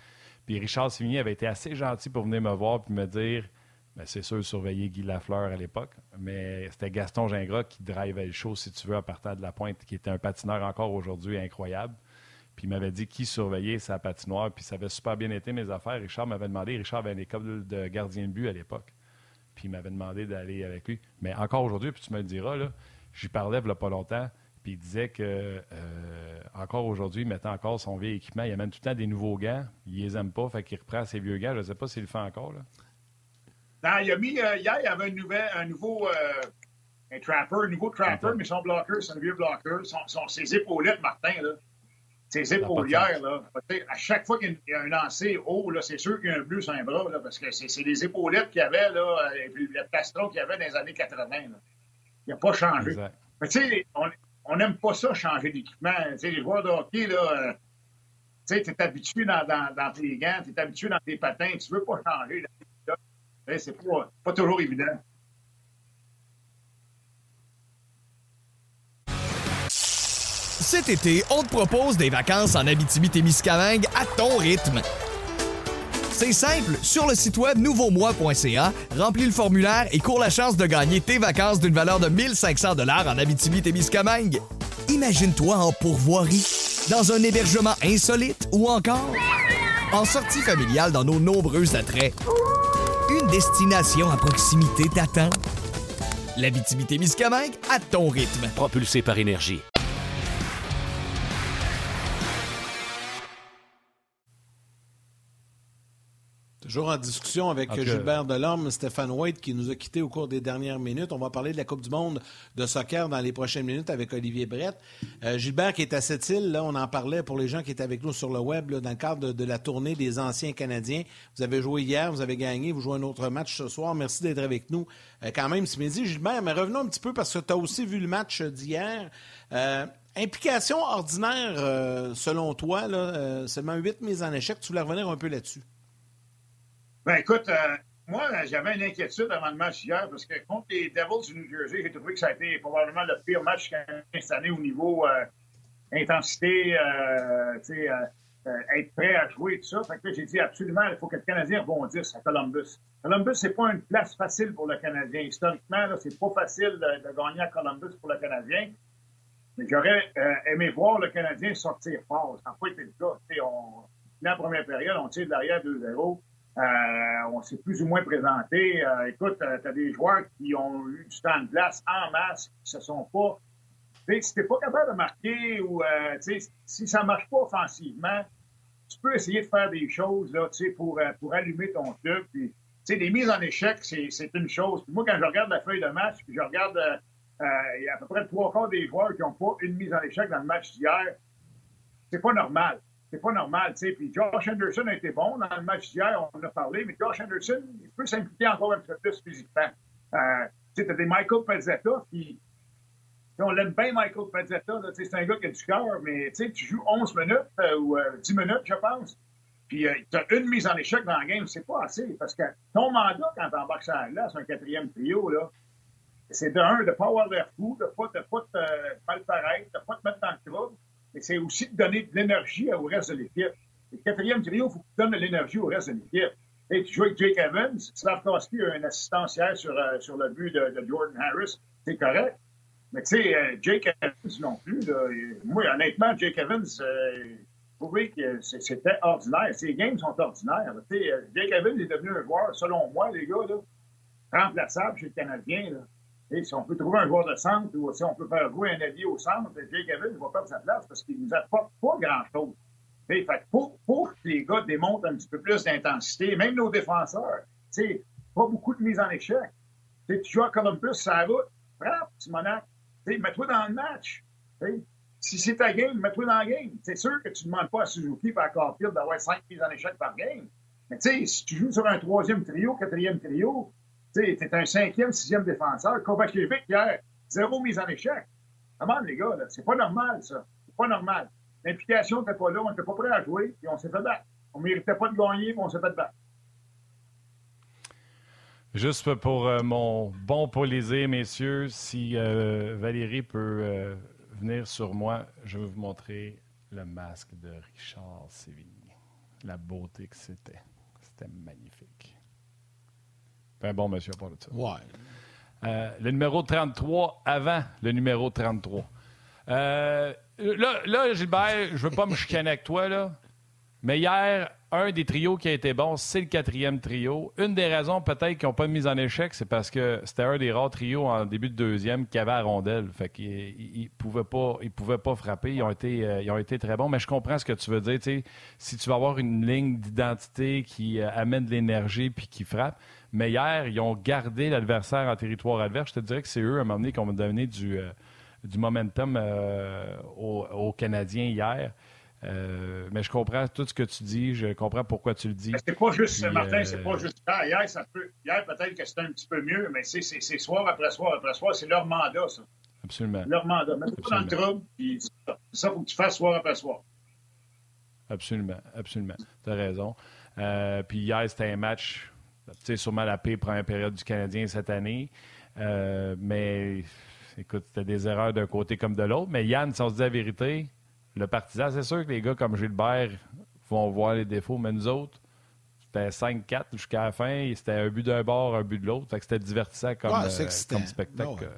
Puis Richard Sévigny avait été assez gentil pour venir me voir et me dire c'est sûr, surveiller Guy Lafleur à l'époque, mais c'était Gaston Gingras qui drivait le show, si tu veux, à partir de la pointe, qui était un patineur encore aujourd'hui incroyable. Puis il m'avait dit qui surveillait sa patinoire, puis ça avait super bien été mes affaires. Richard m'avait demandé, Richard avait une école de gardien de but à l'époque, puis il m'avait demandé d'aller avec lui. Mais encore aujourd'hui, puis tu me le diras, là, j'y parlais il n'y a pas longtemps, puis il disait que euh, encore aujourd'hui, il mettait encore son vieil équipement, il amène tout le temps des nouveaux gants, il les aime pas, fait qu'il reprend ses vieux gants. Je ne sais pas s'il le fait encore. Là. Non, il a mis, euh, hier, il y avait un, nouvel, un nouveau euh, un trapper, un nouveau trapper, mais son bloqueur, c'est un vieux bloqueur. Son, ses épaulettes, Martin, là, ses épaulières, là, à chaque fois qu'il y a un lancer haut, là, c'est sûr qu'il y a un bleu sur un bras, là, parce que c'est les épaulettes qu'il y avait, là, et puis le plastron qu'il y avait dans les années 80. Là. Il n'a pas changé. Mais tu sais, on n'aime pas ça, changer d'équipement. Tu sais, les joueurs de hockey, là, euh, tu sais, es habitué dans, dans, dans, tes gants, tu es habitué dans tes patins, tu veux pas changer. C'est pas, pas toujours évident. Cet été, on te propose des vacances en Abitibi-Témiscamingue à ton rythme. C'est simple, sur le site web nouveaumois.ca, remplis le formulaire et cours la chance de gagner tes vacances d'une valeur de 1500 dollars en Abitibi-Témiscamingue. Imagine-toi en pourvoirie, dans un hébergement insolite ou encore en sortie familiale dans nos nombreux attraits. Destination à proximité t'attend. L'Abitibi-Témiscamingue à ton rythme. Propulsé par énergie. Toujours en discussion avec Gilbert Delorme, Stéphane White qui nous a quittés au cours des dernières minutes. On va parler de la Coupe du monde de soccer dans les prochaines minutes avec Olivier Brett. Euh, Gilbert qui est à cette île, là, on en parlait pour les gens qui étaient avec nous sur le web dans le cadre de, la tournée des anciens Canadiens. Vous avez joué hier, vous avez gagné, vous jouez un autre match ce soir. Merci d'être avec nous euh, quand même ce midi. Gilbert, mais revenons un petit peu parce que tu as aussi vu le match d'hier. Euh, implication ordinaire, selon toi, là, seulement huit mises en échec. Tu voulais revenir un peu là-dessus? Ben écoute, euh, moi, j'avais une inquiétude avant le match hier parce que contre les Devils du New Jersey, j'ai trouvé que ça a été probablement le pire match cette année au niveau euh, intensité, euh, être prêt à jouer et tout ça. Fait j'ai dit absolument, il faut que le Canadien rebondisse à Columbus. Columbus, c'est pas une place facile pour le Canadien. Historiquement, c'est pas facile de, gagner à Columbus pour le Canadien. Mais j'aurais aimé voir le Canadien sortir fort. Ça n'a pas été le cas. on, la première période, on tire de l'arrière 2-0. Euh, on s'est plus ou moins présenté. Euh, écoute, euh, tu as des joueurs qui ont eu du temps de glace en masse, qui se sont pas. Si tu pas capable de marquer ou si ça marche pas offensivement, tu peux essayer de faire des choses là, pour, pour allumer ton club. Puis, des mises en échec, c'est une chose. moi, quand je regarde la feuille de match, puis je regarde il y a à peu près trois quarts des joueurs qui n'ont pas une mise en échec dans le match d'hier, c'est pas normal c'est pas normal, tu sais. Puis Josh Anderson a été bon dans le match d'hier, on en a parlé, mais Josh Anderson, il peut s'impliquer encore un peu plus physiquement. Euh, tu sais, t'as des Michael Pezzetta qui. On l'aime bien, Michael Pezzetta, c'est un gars qui a du cœur, mais tu joues 11 minutes euh, ou 10 euh, minutes, je pense. Puis euh, tu as une mise en échec dans la game, c'est pas assez. Parce que ton mandat, quand t'embarques sur la glace, un quatrième trio, là, c'est de un, de pas avoir l'air fou, de pas, de pas te mal paraître, de pas te mettre dans le trouble c'est aussi de donner de l'énergie au reste de l'équipe. Le quatrième trio, il faut que tu donnes de l'énergie au reste de l'équipe. Et tu joues avec Jake Evans, Slavkowski a une assistance hier sur, euh, sur le but de, Jordan Harris, c'est correct. Mais tu sais, euh, Jake Evans non plus, là, moi, honnêtement, Jake Evans, euh, trouvais que c'était ordinaire. Ses games sont ordinaires. Euh, Jake Evans est devenu un joueur, selon moi, les gars, là, remplaçable chez le Canadien. Si on peut trouver un joueur de centre ou si on peut faire jouer un allié au centre, Jake Evans va perdre sa place parce qu'il ne nous apporte pas grand-chose. Fait pour, pour, que les gars démontrent un petit peu plus d'intensité, même nos défenseurs, pas beaucoup de mise en échec. tu joues à Columbus, ça route, frappe, Simonac. Mets-toi dans le match. Si c'est ta game, mets-toi dans la game. C'est sûr que tu ne demandes pas à Suzuki et à Carfield d'avoir cinq mises en échec par game. Mais si tu joues sur un troisième trio, quatrième trio, tu es un cinquième, sixième défenseur. Kovacevic, hier, zéro mise en échec. Comment, les gars, c'est pas normal, ça. C'est pas normal. L'implication n'était pas là, on n'était pas prêt à jouer, puis on s'est fait battre. On ne méritait pas de gagner, mais on s'est fait battre. Juste pour euh, mon bon polisé, messieurs, si euh, Valérie peut euh, venir sur moi, je vais vous montrer le masque de Richard Sévigny. La beauté que c'était. C'était magnifique. Un bon monsieur part de ça. Ouais. le numéro 33 avant le numéro 33. là, là, Gilbert, je veux pas me chicaner avec toi, là. Mais hier, un des trios qui a été bon, c'est le quatrième trio. Une des raisons peut-être qu'ils n'ont pas mis en échec, c'est parce que c'était un des rares trios en début de deuxième qui avait la rondelle. Fait qu'ils ne pouvaient, pas, pouvaient pas frapper. Ils ont, été, euh, ils ont été très bons. Mais je comprends ce que tu veux dire. si tu vas avoir une ligne d'identité qui euh, amène de l'énergie puis qui frappe. Mais hier, ils ont gardé l'adversaire en territoire adverse. Je te dirais que c'est eux, à un moment donné, qui ont donné du, euh, du momentum aux Canadiens hier. Euh, mais je comprends tout ce que tu dis, je comprends pourquoi tu le dis. C'est pas juste, Martin, c'est pas euh, juste Hier, ça peut, hier peut-être que c'était un petit peu mieux, mais c'est soir après soir après soir, c'est leur mandat, ça. Absolument. Leur mandat. Mets pas dans le trouble, puis ça, il faut que tu fasses soir après soir. Absolument, absolument. Tu as raison. Euh, puis hier, c'était un match, tu sais, sûrement la paix première période du Canadien cette année. mais écoute, c'était des erreurs d'un côté comme de l'autre. Mais Yann, si on se dit la vérité, le partisan, c'est sûr que les gars comme Gilbert vont voir les défauts, mais nous autres, c'était 5-4 jusqu'à la fin. C'était un but d'un bord, un but de l'autre. c'était divertissant comme, euh, spectacle.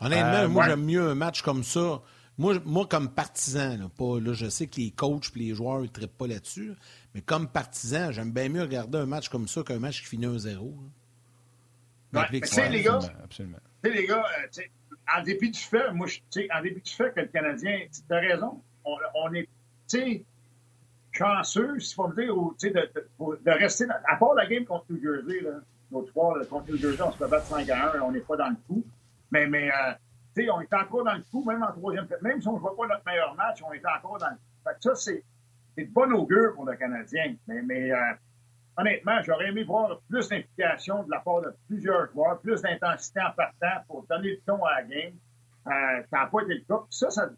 Honnêtement, euh, moi, j'aime mieux un match comme ça. Moi, moi comme partisan, là, pas, là, je sais que les coachs et les joueurs ne trippent pas là-dessus, mais comme partisan, j'aime bien mieux regarder un match comme ça qu'un match qui finit 1-0. Ouais, les gars, absolument. les gars, euh, en dépit du fait, moi, en dépit du fait que le Canadien, tu as raison, on, est, chanceux, si faut me dire, ou, de, de, de, rester, à part la game contre New Jersey, là, l'autre fois, contre New Jersey, on se fait battre 5 à 1, on n'est pas dans le coup. Mais, mais euh, on est encore dans le coup, même en troisième Même si on ne voit pas notre meilleur match, on est encore dans le coup. Fait que ça, c'est de bon augure pour le Canadien. Mais, mais euh, honnêtement, j'aurais aimé voir plus d'implication de la part de plusieurs joueurs, plus d'intensité en partant pour donner le ton à la game. Euh, ça n'a pas été le cas. ça, ça,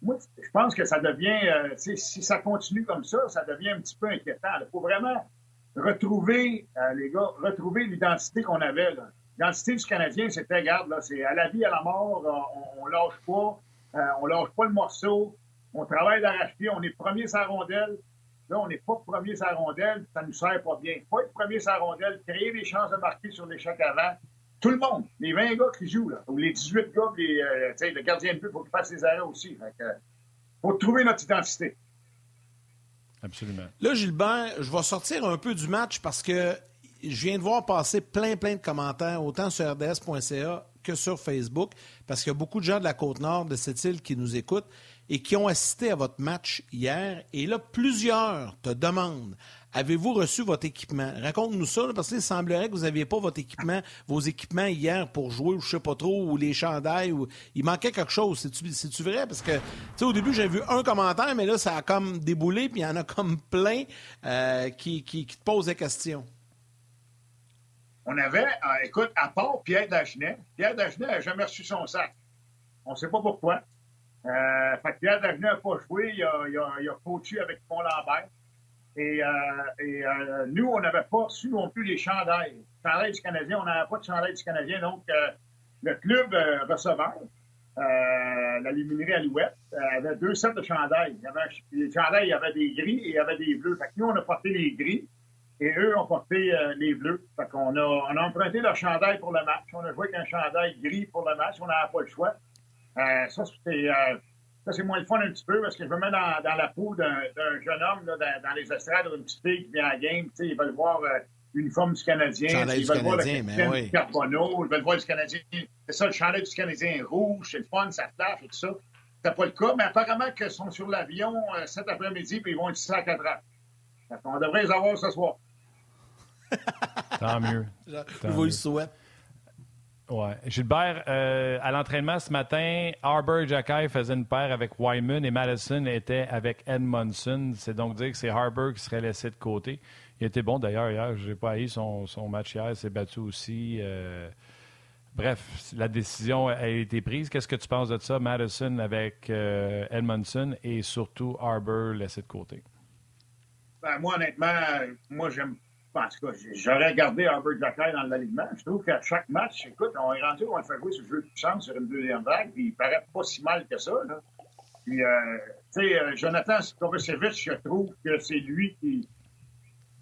moi, je pense que ça devient, euh, si ça continue comme ça, ça devient un petit peu inquiétant. Il faut vraiment retrouver, euh, les gars, retrouver l'identité qu'on avait. L'identité du Canadien, c'était, regarde, là, c'est à la vie, à la mort, on, on lâche pas, on lâche pas le morceau, on travaille d'arrache-pied, on est premier sa rondelle, Là, on n'est pas premier sa rondelle, ça ne nous sert pas bien. Pas être premier sa rondelle, créer des chances de marquer sur l'échec avant. Tout le monde, les 20 gars qui jouent, là, ou les 18 gars, les, euh, le gardien de but, il faut qu'il fasse ses arrêts aussi. Il faut trouver notre identité. Absolument. Là, Gilbert, je vais sortir un peu du match parce que je viens de voir passer plein, plein de commentaires, autant sur rds.ca que sur Facebook, parce qu'il y a beaucoup de gens de la Côte-Nord, de cette île, qui nous écoutent et qui ont assisté à votre match hier. Et là, plusieurs te demandent Avez-vous reçu votre équipement? Raconte-nous ça, parce qu'il semblerait que vous n'aviez pas votre équipement, vos équipements hier pour jouer, ou je sais pas trop, ou les chandails, ou il manquait quelque chose. C'est-tu vrai? Parce que, tu au début, j'ai vu un commentaire, mais là, ça a comme déboulé, puis il y en a comme plein euh, qui, qui, te posent des questions. On avait, euh, écoute, à part Pierre Dagenet, Pierre Dagenet n'a jamais reçu son sac. On ne sait pas pourquoi. Euh, fait que Pierre Dagenet n'a pas joué, il a, il, a, il a coaché avec Pont Lambert. Et, euh, et nous, on n'avait pas reçu non plus les chandails. Chandail du Canadien, on n'avait pas de chandail du Canadien. Donc, le club receveur, la luminerie Alouette, avait deux sets de chandails. Il y avait, les chandails, il y avait des gris et il y avait des bleus. Fait que nous, on a porté les gris et eux ont porté les bleus. Fait qu'on a, on a emprunté leur chandail pour le match. On a joué avec un chandail gris pour le match. On n'avait pas le choix. Euh, ça, c'est, euh, ça, c'est moins le fun un petit peu parce que je me mets dans, dans la peau d'un, jeune homme là, dans, dans, les estrades une petite fille qui vient à la game. Ils veulent voir euh, l'uniforme du Canadien. Ils veulent voir le mais Carbono. Ils veulent voir du Canadien. C'est ça, le chandail du Canadien rouge. C'est le fun, ça flash et tout ça. C'est pas le cas, mais apparemment qu'ils sont sur l'avion cet après-midi puis ils vont être ici à 4 heures. On devrait les avoir ce soir. Tant mieux. je vous le souhaite. Ouais. Gilbert, euh, à l'entraînement ce matin, Harbour Jacky faisait une paire avec Wyman et Madison était avec Edmondson. C'est donc dire que c'est Harbour qui serait laissé de côté. Il était bon d'ailleurs hier. Je n'ai pas haï son, son, match hier. Il s'est battu aussi. Euh, bref, la décision a été prise. Qu'est-ce que tu penses de ça, Madison avec euh, Edmondson et surtout Harbour laissé de côté? Ben, moi, honnêtement, moi, j'aime en tout cas, j'aurais gardé Albert Jacquet dans l'alignement. Je trouve qu'à chaque match, écoute, on est rendu, on le fait jouer sur le jeu de puissance sur une deuxième vague, puis il paraît pas si mal que ça. Là. Puis, euh, tu sais, euh, Jonathan Kovacevic, je trouve que c'est lui qui.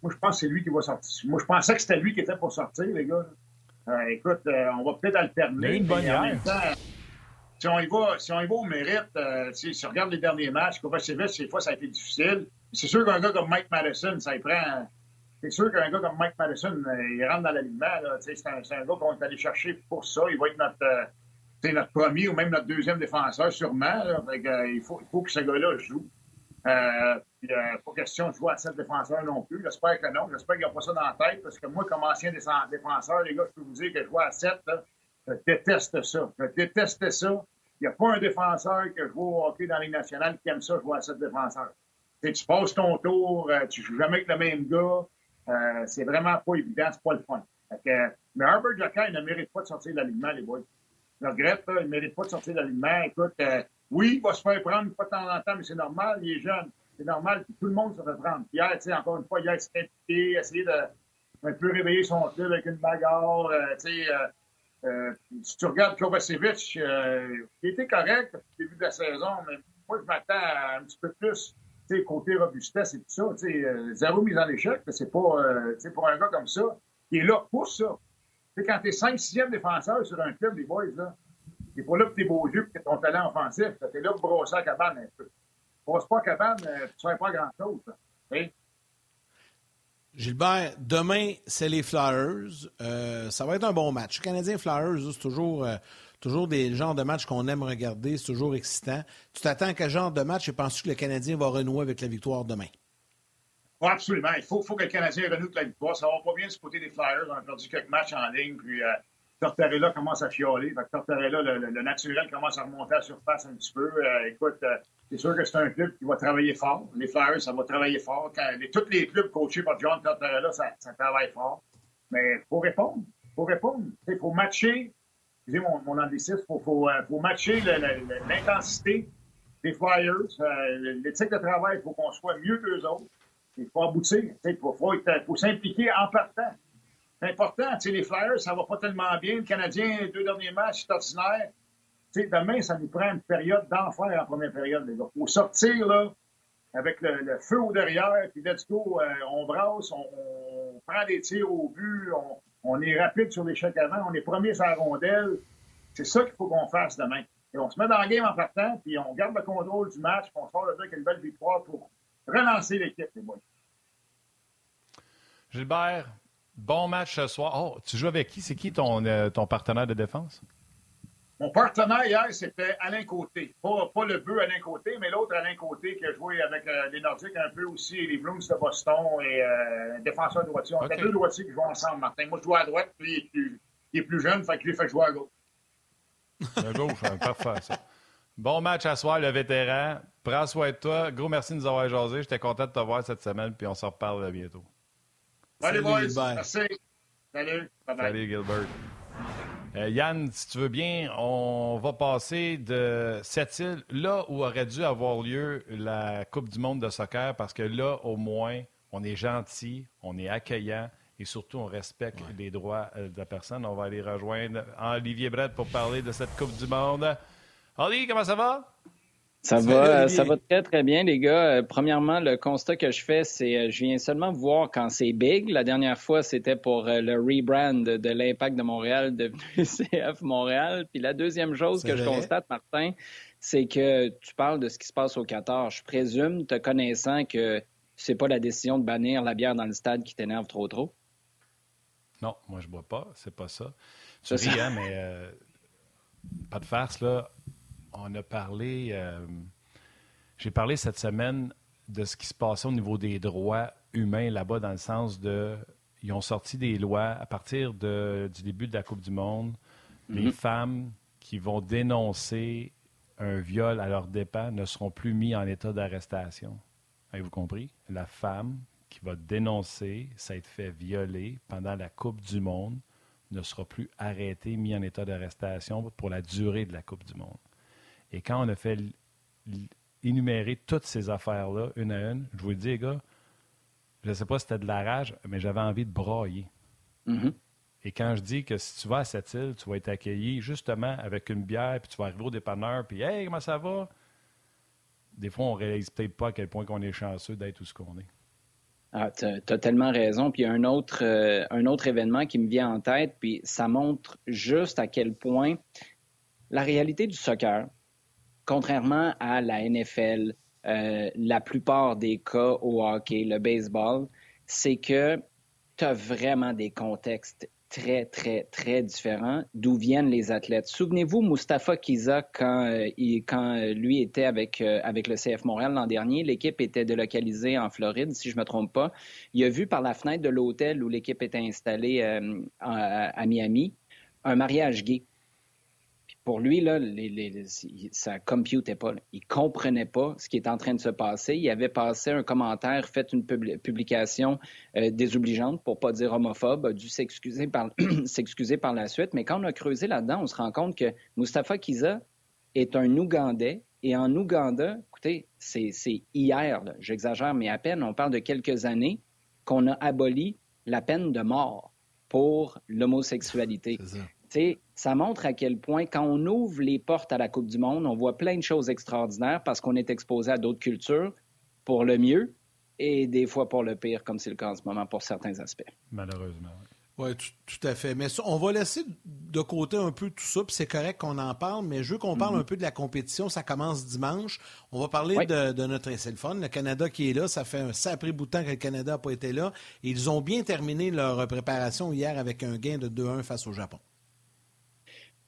Moi, je pense que c'est lui qui va sortir. Moi, je pensais que c'était lui qui était pour sortir, les gars. Euh, écoute, euh, on va peut-être alterner. Une bonne en même temps, si on y va, si on y va au mérite, euh, si on regarde les derniers matchs, Kovacevic, des fois, ça a été difficile. C'est sûr qu'un gars comme Mike Madison, ça y prend c'est sûr qu'un gars comme Mike Madison, euh, il rentre dans l'alignement. C'est un, un, gars qu'on est allé chercher pour ça. Il va être notre, euh, notre premier ou même notre deuxième défenseur, sûrement. Euh, il, faut, faut que ce gars-là joue. Euh, puis, pas question de jouer à sept défenseurs non plus. J'espère que non. J'espère qu'ils n'ont pas ça dans la tête parce que moi, comme ancien défenseur, les gars, je peux vous dire que jouer à 7, je déteste ça. Je déteste ça. Il n'y a pas un défenseur que je vois au hockey dans les nationales qui aime ça jouer à sept défenseurs. tu passes ton tour, tu joues jamais avec le même gars. Euh, c'est vraiment pas évident, c'est pas le fun. mais Herbert Jacquin, il ne mérite pas de sortir de l'alignement, les boys. Je regrette, il ne mérite pas de sortir de l'alignement. Écoute, euh, oui, il va se faire prendre pas de temps en temps, mais c'est normal, il est jeune. C'est normal, tout le monde se fait prendre. Hier, tu sais, encore une fois, hier, il s'est impliqué, essayer de un peu réveiller son club avec une bagarre. Euh, tu si tu regardes Kovacevic, il était correct le début de la saison, mais moi, je m'attends un petit peu plus côté robustesse et tout ça, euh, zéro mise en échec, c'est pas, euh, pour un gars comme ça, qui est là pour ça. T'sais, quand t'es 5-6e défenseur sur un club, des boys, là, t'es pas là pour tes beaux yeux et ton talent offensif. T'es là pour brosser la cabane un peu. Brosse pas la cabane, euh, tu ne pas grand-chose. Gilbert, demain, c'est les Flyers. ça va être un bon match. Canadien Flyers, c'est toujours toujours des genres de matchs qu'on aime regarder. C'est toujours excitant. Tu t'attends à quel genre de match et penses-tu que le Canadien va renouer avec la victoire demain? Oui, absolument. Il faut, que le Canadien renoue avec la victoire. Ça va pas bien du côté des Flyers. On a perdu quelques matchs en ligne. Puis euh, Tortorella commence à fioler. Fait Tortorella, le, naturel commence à remonter à la surface un petit peu. Euh, écoute, euh, c'est sûr que c'est un club qui va travailler fort. Les Flyers, ça va travailler fort. Les, tous les clubs coachés par John Tortorella, ça, ça travaille fort. Mais il faut répondre. Il faut répondre. Il faut matcher mon, mon anglicisme, il faut, faut, matcher l'intensité des Flyers. Euh, l'éthique de travail, il faut qu'on soit mieux qu'eux autres. Il faut aboutir. Il faut, faut s'impliquer en partant. C'est important. les Flyers, ça va pas tellement bien. Le Canadien, les deux derniers matchs, c'est ordinaire. demain, ça nous prend une période d'enfer en première période, les gars. Il faut sortir là, avec le, feu au derrière, puis let's go, euh, on brasse, on, prend des tirs au but, on est rapide sur l'échec avant, on est premier sur la rondelle. C'est ça qu'il faut qu'on fasse demain. Et on se met dans la game en partant, puis on garde le contrôle du match, puis on sort là avec une belle victoire pour relancer l'équipe, les boys. Gilbert, bon match ce soir. Oh, tu joues avec qui? C'est qui ton, euh, ton partenaire de défense? Mon partenaire hier, c'était Alain Côté. Pas, pas le bœuf Alain Côté, mais l'autre Alain Côté qui a joué avec euh, les Nordiques un peu aussi, les Blues de Boston et euh, un défenseur droitier. On okay. deux droitiers qui jouent ensemble, Martin. Moi, je joue à droite, puis il est plus, il est plus jeune, fait que lui fait jouer à gauche. À gauche, hein, parfait, ça. Bon match à soir, le vétéran. Prends soin de toi. Gros merci de nous avoir jasé. J'étais content de te voir cette semaine, puis on se reparle bientôt. Salut, boys. Merci. Salut. Bye -bye. Salut, Gilbert. Euh, Yann, si tu veux bien, on va passer de cette île, là où aurait dû avoir lieu la Coupe du monde de soccer, parce que là, au moins, on est gentil, on est accueillant et surtout, on respecte les droits euh, de la personne. On va aller rejoindre Olivier Brett pour parler de cette Coupe du monde. Oli, comment ça va? Ça va, ça va très, très bien, les gars. Euh, premièrement, le constat que je fais, c'est euh, je viens seulement voir quand c'est big. La dernière fois, c'était pour euh, le rebrand de l'Impact de Montréal devenu CF Montréal. Puis la deuxième chose que je constate, Martin, c'est que tu parles de ce qui se passe au Qatar. Je présume, te connaissant, que c'est pas la décision de bannir la bière dans le stade qui t'énerve trop trop. Non, moi je bois pas, c'est pas ça. Tu ris, hein, mais pas de farce, là on a parlé, euh, j'ai parlé cette semaine de ce qui se passait au niveau des droits humains là-bas, dans le sens de, ils ont sorti des lois à partir du début de la Coupe du Monde. Les mhm. femmes qui vont dénoncer un viol à leur dépens ne seront plus mis en état d'arrestation. Avez-vous compris? La femme qui va dénoncer s'être fait violer pendant la Coupe du Monde ne sera plus arrêtée, mise en état d'arrestation pour la durée de la Coupe du Monde. Et quand on a fait énumérer toutes ces affaires-là, une à une, je vous le dis, les gars, je ne sais pas si c'était de la rage, mais j'avais envie de brailler. Mm-hmm. Et quand je dis que si tu vas à cette île, tu vas être accueilli justement avec une bière, puis tu vas arriver au dépanneur, puis Hey, comment ça va? Des fois, on réalise peut-être pas à quel point qu'on est chanceux d'être où ce qu'on est. Ah, tu as, tellement raison. Puis il y a un autre, euh, un autre événement qui me vient en tête, puis ça montre juste à quel point la réalité du soccer, contrairement à la NFL, euh, la plupart des cas au hockey, le baseball, c'est que tu as vraiment des contextes très, très, très différents d'où viennent les athlètes? Souvenez-vous, Mustapha Kiza, quand, euh, il, quand euh, lui était avec, avec le CF Montréal l'an dernier, l'équipe était délocalisée en Floride, si je ne me trompe pas. Il a vu par la fenêtre de l'hôtel où l'équipe était installée à Miami un mariage gay pour lui, là, les, ça computait pas. Il comprenait pas ce qui est en train de se passer. Il avait passé un commentaire, fait une publication euh, désobligeante, pour pas dire homophobe, a dû s'excuser par, par la suite. Mais quand on a creusé là-dedans, on se rend compte que Mustafa Kiza est un Ougandais. Et en Ouganda, écoutez, c'est, hier, j'exagère, mais à peine, on parle de quelques années, qu'on a aboli la peine de mort pour l'homosexualité. Ça montre à quel point, quand on ouvre les portes à la Coupe du Monde, on voit plein de choses extraordinaires parce qu'on est exposé à d'autres cultures pour le mieux et des fois pour le pire, comme c'est le cas en ce moment pour certains aspects. Malheureusement, oui. Tout, à fait. Mais on va laisser de côté un peu tout ça, puis c'est correct qu'on en parle, mais je veux qu'on parle mm-hmm. un peu de la compétition. Ça commence dimanche. On va parler de, notre essai le Canada qui est là, ça fait un sacré bout de temps que le Canada n'a pas été là. Ils ont bien terminé leur préparation hier avec un gain de 2-1 face au Japon.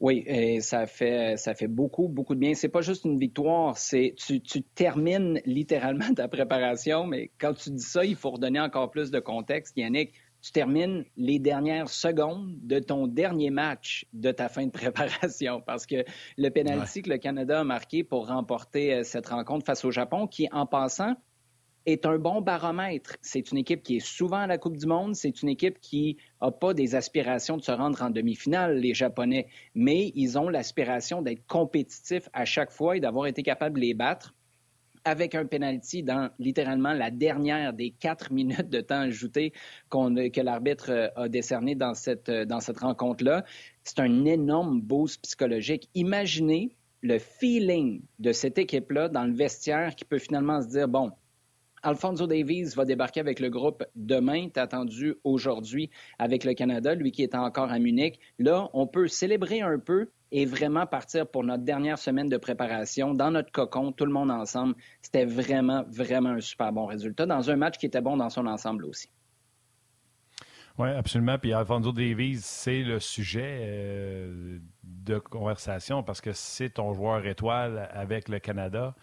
Oui, et ça fait ça fait beaucoup beaucoup de bien. C'est pas juste une victoire, c'est tu, tu termines littéralement ta préparation, mais quand tu dis ça, il faut redonner encore plus de contexte. Yannick, tu termines les dernières secondes de ton dernier match de ta fin de préparation parce que le penalty que le Canada a marqué pour remporter euh, cette rencontre face au Japon, qui en passant est un bon baromètre. C'est une équipe qui est souvent à la Coupe du Monde. C'est une équipe qui n'a pas des aspirations de se rendre en demi-finale, les Japonais, mais ils ont l'aspiration d'être compétitifs à chaque fois et d'avoir été capables de les battre avec un penalty dans littéralement la dernière des quatre minutes de temps ajouté que l'arbitre euh, a décerné dans cette, euh, dans cette rencontre-là. C'est un énorme boost psychologique. Imaginez le feeling de cette équipe-là dans le vestiaire qui peut finalement se dire, bon, Alfonso Davies va débarquer avec le groupe demain, est attendu aujourd'hui avec le Canada, lui qui est encore à Munich. Là, on peut célébrer un peu et vraiment partir pour notre dernière semaine de préparation dans notre cocon, tout le monde ensemble. C'était vraiment, vraiment un super bon résultat dans un match qui était bon dans son ensemble aussi. Oui, absolument. Puis Alfonso Davies, c'est le sujet euh, de conversation parce que c'est ton joueur étoile avec le Canada.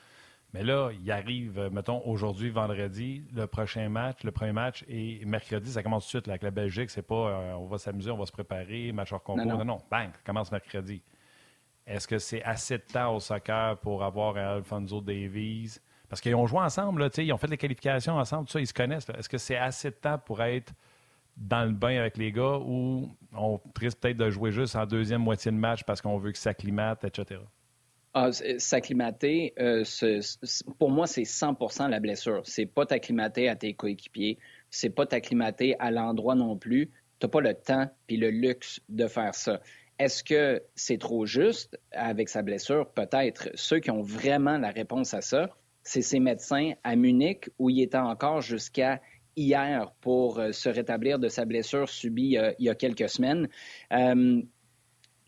Mais là, il arrive, euh, mettons, aujourd'hui, vendredi, le prochain match, le premier match, et mercredi, ça commence tout de suite avec la Belgique. C'est pas euh, on va s'amuser, on va se préparer, match hors concours. Non, non, bang, ça commence mercredi. Est-ce que c'est assez de temps au soccer pour avoir Alfonso Davies? Parce qu'ils ont joué ensemble, là, ils ont fait les qualifications ensemble, tout ça, ils se connaissent. Est-ce que c'est assez de temps pour être dans le bain avec les gars ou on risque peut-être de jouer juste en deuxième moitié de match parce qu'on veut que ça climate, etc.? Ah, s'acclimater, euh, pour moi, c'est 100% la blessure. C'est pas t'acclimater à tes coéquipiers. C'est pas t'acclimater à l'endroit non plus. Tu n'as pas le temps puis le luxe de faire ça. Est-ce que c'est trop juste avec sa blessure? Peut-être. Ceux qui ont vraiment la réponse à ça, c'est ces médecins à Munich où il était encore jusqu'à hier pour euh, se rétablir de sa blessure subie euh, il y a quelques semaines. Euh,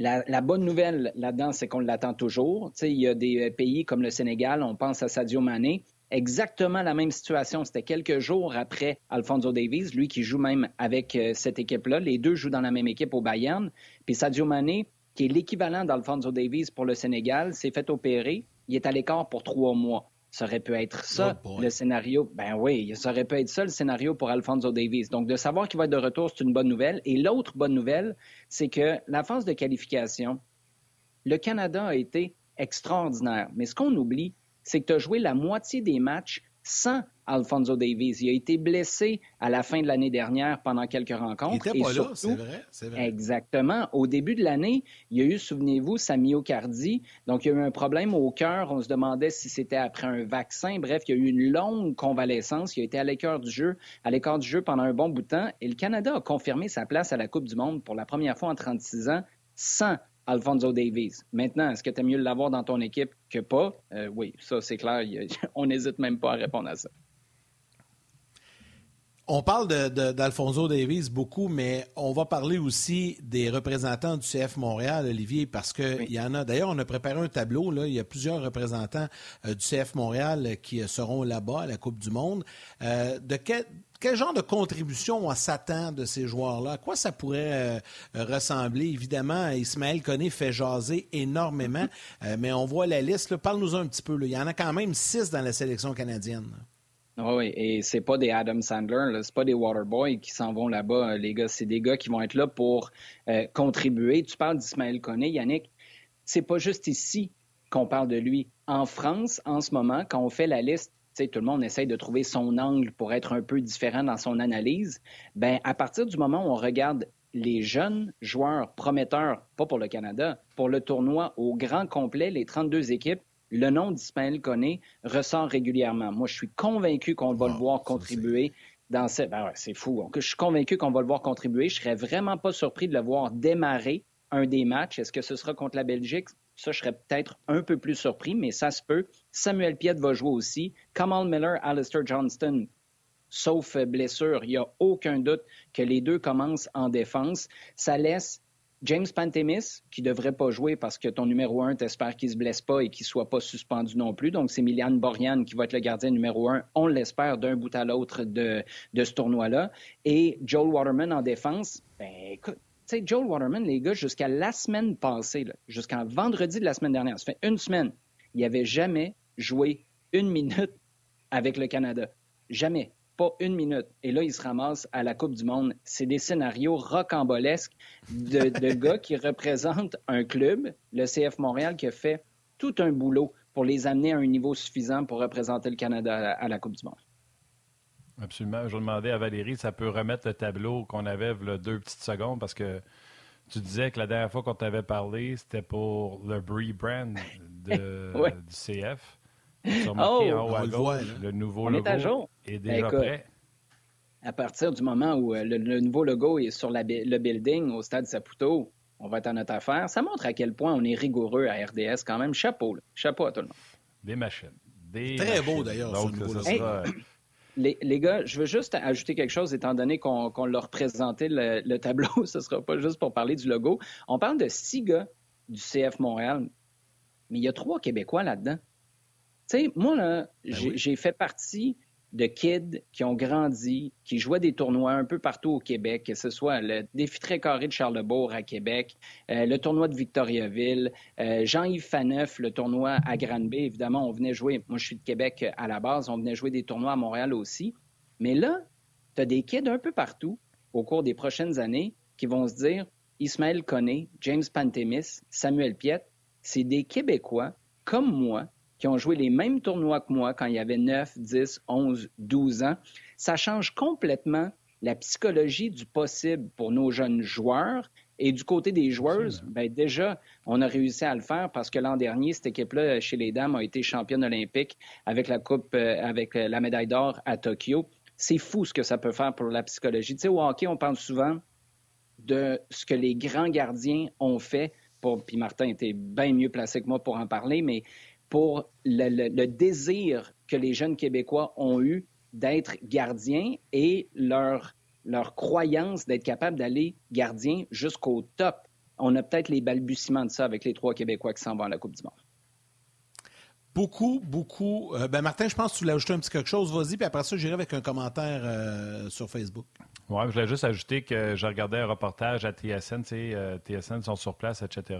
la, bonne nouvelle là-dedans, c'est qu'on l'attend toujours. il y a des euh, pays comme le Sénégal, on pense à Sadio Mané, exactement la même situation. C'était quelques jours après Alfonso Davies, lui qui joue même avec euh, cette équipe-là. Les deux jouent dans la même équipe au Bayern. Puis Sadio Mané, qui est l'équivalent d'Alfonso Davies pour le Sénégal, s'est fait opérer. Il est à l'écart pour trois mois. Ça aurait pu être ça, oh le scénario. Ben oui, ça aurait pu être ça, le scénario pour Alfonso Davies. Donc, de savoir qu'il va être de retour, c'est une bonne nouvelle. Et l'autre bonne nouvelle, c'est que la phase de qualification, le Canada a été extraordinaire. Mais ce qu'on oublie, c'est que tu as joué la moitié des matchs sans Alfonso Davies. Il a été blessé à la fin de l'année dernière pendant quelques rencontres. Il n'était pas là, c'est vrai, vrai, Exactement. Au début de l'année, il y a eu, souvenez-vous, sa myocardie. Donc, il y a eu un problème au cœur. On se demandait si c'était après un vaccin. Bref, il y a eu une longue convalescence. Il a été à l'écart du jeu, à l'écart du jeu pendant un bon bout de temps. Et le Canada a confirmé sa place à la Coupe du Monde pour la première fois en 36 ans sans Alfonso Davies. Maintenant, est-ce que tu es mieux de l'avoir dans ton équipe que pas? Euh, oui, ça, c'est clair. On n'hésite même pas à répondre à ça. On parle d'Alfonso Davies beaucoup, mais on va parler aussi des représentants du CF Montréal, Olivier, parce qu'il y en a. D'ailleurs, on a préparé un tableau. Là, il y a plusieurs représentants euh, du CF Montréal qui seront là-bas à la Coupe du Monde. Euh, de quel, quel genre de contribution on s'attend de ces joueurs-là? À quoi ça pourrait euh, ressembler? Évidemment, Ismaël Koné fait jaser énormément, mais on voit la liste. Parle-nous un petit peu. Il y en a quand même six dans la sélection canadienne. Ah oui, et c'est pas des Adam Sandler, c'est pas des Waterboys qui s'en vont là-bas, euh, les gars. C'est des gars qui vont être là pour euh, contribuer. Tu parles d'Ismaël Koné, Yannick. C'est pas juste ici qu'on parle de lui. En France, en ce moment, quand on fait la liste, tout le monde essaye de trouver son angle pour être un peu différent dans son analyse. Ben, à partir du moment où on regarde les jeunes joueurs prometteurs, pas pour le Canada, pour le tournoi au grand complet, les 32 équipes, le nom d'Ismaël Koné ressort régulièrement. Moi, je suis convaincu qu'on va le voir contribuer dans cette. Ben c'est fou. Je suis convaincu qu'on va le voir contribuer. Je serais vraiment pas surpris de le voir démarrer un des matchs. Est-ce que ce sera contre la Belgique? Ça, je serais peut-être un peu plus surpris, mais ça se peut. Samuel Piet va jouer aussi. Kamal Miller, Alistair Johnston, sauf blessure, il n'y a aucun doute que les deux commencent en défense. Ça laisse James Pantemis, qui ne devrait pas jouer parce que ton numéro un, t'espères qu'il ne se blesse pas et qu'il ne soit pas suspendu non plus. Donc, c'est Miliane Borian qui va être le gardien numéro un. On l'espère d'un bout à l'autre de, de ce tournoi-là. Et Joel Waterman en défense, ben écoute, tu sais, Joel Waterman, les gars, jusqu'à la semaine passée, jusqu'à vendredi de la semaine dernière, ça fait une semaine, il n'avait jamais joué une minute avec le Canada. Jamais pas une minute. Et là, il se ramasse à la Coupe du Monde. C'est des scénarios rocambolesques de, gars qui représentent un club, le CF Montréal, qui a fait tout un boulot pour les amener à un niveau suffisant pour représenter le Canada à la, Coupe du Monde. Absolument. Je demandais à Valérie, ça peut remettre le tableau qu'on avait le deux petites secondes parce que tu disais que la dernière fois qu'on t'avait parlé, c'était pour le rebrand du CF. Oh, le nouveau logo est, déjà prêt. À partir du moment où euh, le, nouveau logo est sur le building au stade Saputo, on va être en notre affaire. Ça montre à quel point on est rigoureux à RDS quand même. Chapeau, chapeau à tout le monde. Des machines. Très beau d'ailleurs, ce nouveau logo. Les, gars, je veux juste ajouter quelque chose, étant donné qu'on leur présentait le, le, tableau, ce ne sera pas juste pour parler du logo. On parle de six gars du CF Montréal, mais il y a trois Québécois là-dedans. Tu sais, moi, là, ben j'ai fait partie de kids qui ont grandi, qui jouaient des tournois un peu partout au Québec, que ce soit le défi très carré de Charlebourg à Québec, euh, le tournoi de Victoriaville, euh, Jean-Yves Faneuf, le tournoi à Granby. Évidemment, on venait jouer, moi je suis de Québec à la base, on venait jouer des tournois à Montréal aussi. Mais là, tu as des kids un peu partout au cours des prochaines années qui vont se dire Ismaël Koné, James Pantemis, Samuel Piet, c'est des Québécois comme moi qui ont joué les mêmes tournois que moi quand il y avait 9, 10, 11, 12 ans. Ça change complètement la psychologie du possible pour nos jeunes joueurs. Et du côté des joueuses, ben déjà, on a réussi à le faire parce que l'an dernier, cette équipe-là, chez les dames, a été championne olympique avec la coupe, euh, avec euh, la médaille d'or à Tokyo. C'est fou ce que ça peut faire pour la psychologie. Tu sais, au hockey, on parle souvent de ce que les grands gardiens ont fait. Pour, puis Martin était bien mieux placé que moi pour en parler, mais pour le, désir que les jeunes Québécois ont eu d'être gardiens et leur, leur croyance d'être capable d'aller gardien jusqu'au top. On a peut-être les balbutiements de ça avec les trois Québécois qui s'en vont à la Coupe du Monde. Beaucoup, beaucoup. Euh, ben Martin, je pense que tu l'as ajouté un petit quelque chose. Vas-y, puis après ça, j'irai avec un commentaire euh, sur Facebook. Oui, je voulais juste ajouter que j'ai regardé un reportage à TSN. Tu sais, euh, TSN sont sur place, etc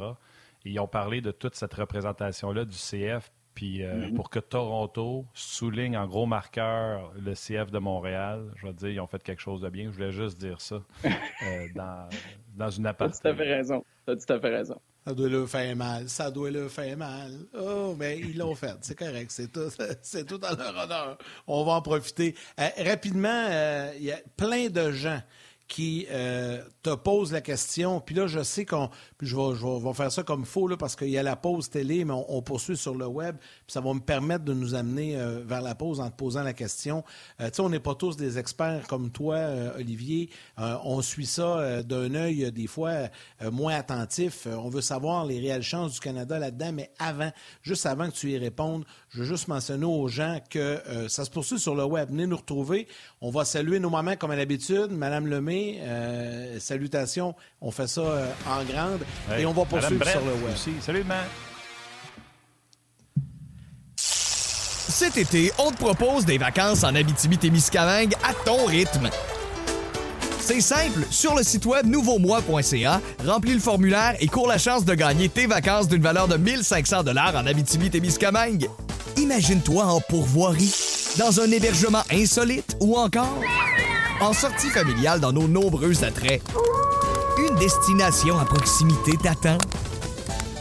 ils ont parlé de toute cette représentation-là du CF. Puis euh, mm-hmm. pour que Toronto souligne en gros marqueur le CF de Montréal, je veux dire, ils ont fait quelque chose de bien. Je voulais juste dire ça euh, dans, dans une aparté. Tu as tout à fait raison. Tu as tout à fait raison. Ça doit leur faire mal. Ça doit leur faire mal. Oh, mais ils l'ont fait. C'est correct. C'est tout, c'est tout en leur honneur. On va en profiter. Euh, rapidement, euh, il y a plein de gens qui euh, te posent la question. Puis là, je sais qu'on. Puis je vais, je, vais, faire ça comme faux, là, parce qu'il y a la pause télé, mais on, poursuit sur le web. Puis ça va me permettre de nous amener euh, vers la pause en te posant la question. Euh, tu sais, on n'est pas tous des experts comme toi, Olivier. on suit ça d'un œil, des fois, moins attentif. on veut savoir les réelles chances du Canada là-dedans, mais avant, juste avant que tu y répondes, je veux juste mentionner aux gens que ça se poursuit sur le web. Venez nous retrouver. On va saluer nos mamans comme à l'habitude. Madame Lemay, euh, salutations. On fait ça euh, en grande. et on va poursuivre sur le web. Salut, man. Cet été, on te propose des vacances en Abitibi-Témiscamingue à ton rythme. C'est simple, sur le site web nouveaumois.ca, remplis le formulaire et cours la chance de gagner tes vacances d'une valeur de 1500 dollars en Abitibi-Témiscamingue. Imagine-toi en pourvoirie, dans un hébergement insolite ou encore en sortie familiale dans nos nombreux attraits. Une destination à proximité t'attend.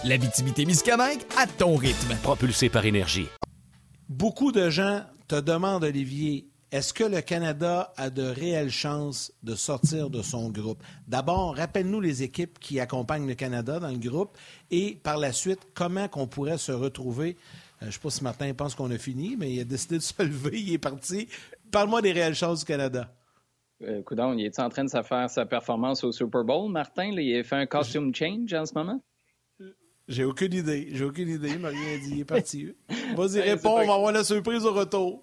L'Abitibi-Témiscamingue à ton rythme. Propulsé par énergie. Beaucoup de gens te demandent, Olivier, est-ce que le Canada a de réelles chances de sortir de son groupe? D'abord, rappelle-nous les équipes qui accompagnent le Canada dans le groupe et par la suite, comment qu'on pourrait se retrouver. Euh, je ne sais pas si Martin pense qu'on a fini, mais il a décidé de se lever, il est parti. Parle-moi des réelles chances du Canada. Euh, coudon, il est en train de faire sa performance au Super Bowl, Martin? il a fait un costume change en ce moment? J'ai aucune idée. J'ai aucune idée. Il m'a rien dit. Il est parti. Vas-y, réponds. On va avoir la surprise au retour.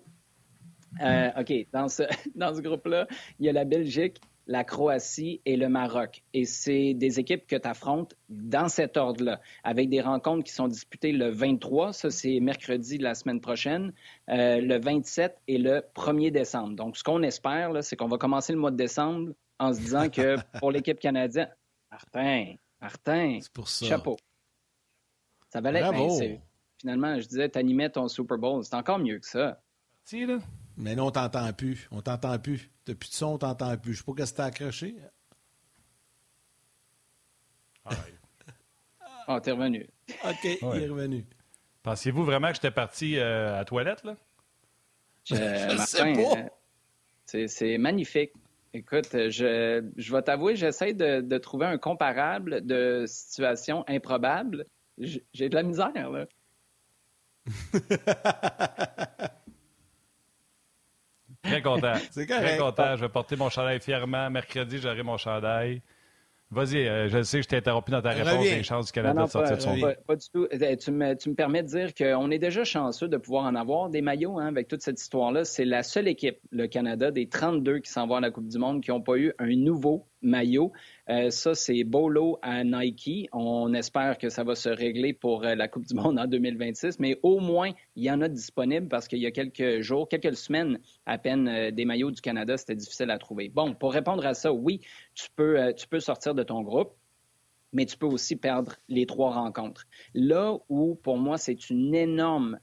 Euh, OK. Dans ce, dans ce groupe-là, il y a la Belgique, la Croatie et le Maroc. Et c'est des équipes que tu affrontes dans cet ordre-là, avec des rencontres qui sont disputées le 23, ça c'est mercredi de la semaine prochaine, euh, le 27 et le 1er décembre. Donc, ce qu'on espère, c'est qu'on va commencer le mois de décembre en se disant que pour l'équipe canadienne, Martin, Martin, pour ça. chapeau. Ça valait. Finalement, je disais, tu animais ton Super Bowl. C'est encore mieux que ça. Mais non, on t'entend plus. On t'entend plus. Depuis de son, on t'entend plus. Je sais pas qu'est-ce que t'as accroché. Ah, t'es revenu. OK, il est revenu. Pensiez-vous vraiment que j'étais parti euh, à la toilette, là? Je, sais pas. Euh, c'est magnifique. Écoute, je, je vais t'avouer, j'essaie de, de, trouver un comparable de situation improbable. J'ai de la misère, là. Très content. C'est Très content. Je vais porter mon chandail fièrement. Mercredi, j'aurai mon chandail. Vas-y, euh, je sais que je t'ai interrompu dans ta réponse des chances du Canada de sortir de son pas, pas, du tout. Euh, tu me, tu me, permets de dire qu'on est déjà chanceux de pouvoir en avoir des maillots hein, avec toute cette histoire-là. C'est la seule équipe, le Canada, des 32 qui s'en vont à la Coupe du Monde, qui n'ont pas eu un nouveau maillot. Euh, ça, c'est Bolo à Nike. On espère que ça va se régler pour euh, la Coupe du Monde en 2026, mais au moins, il y en a disponible parce qu'il y a quelques jours, quelques semaines à peine, euh, des maillots du Canada, c'était difficile à trouver. Bon, pour répondre à ça, oui, tu peux, tu peux sortir de ton groupe mais tu peux aussi perdre les trois rencontres. Là où, pour moi, c'est une énorme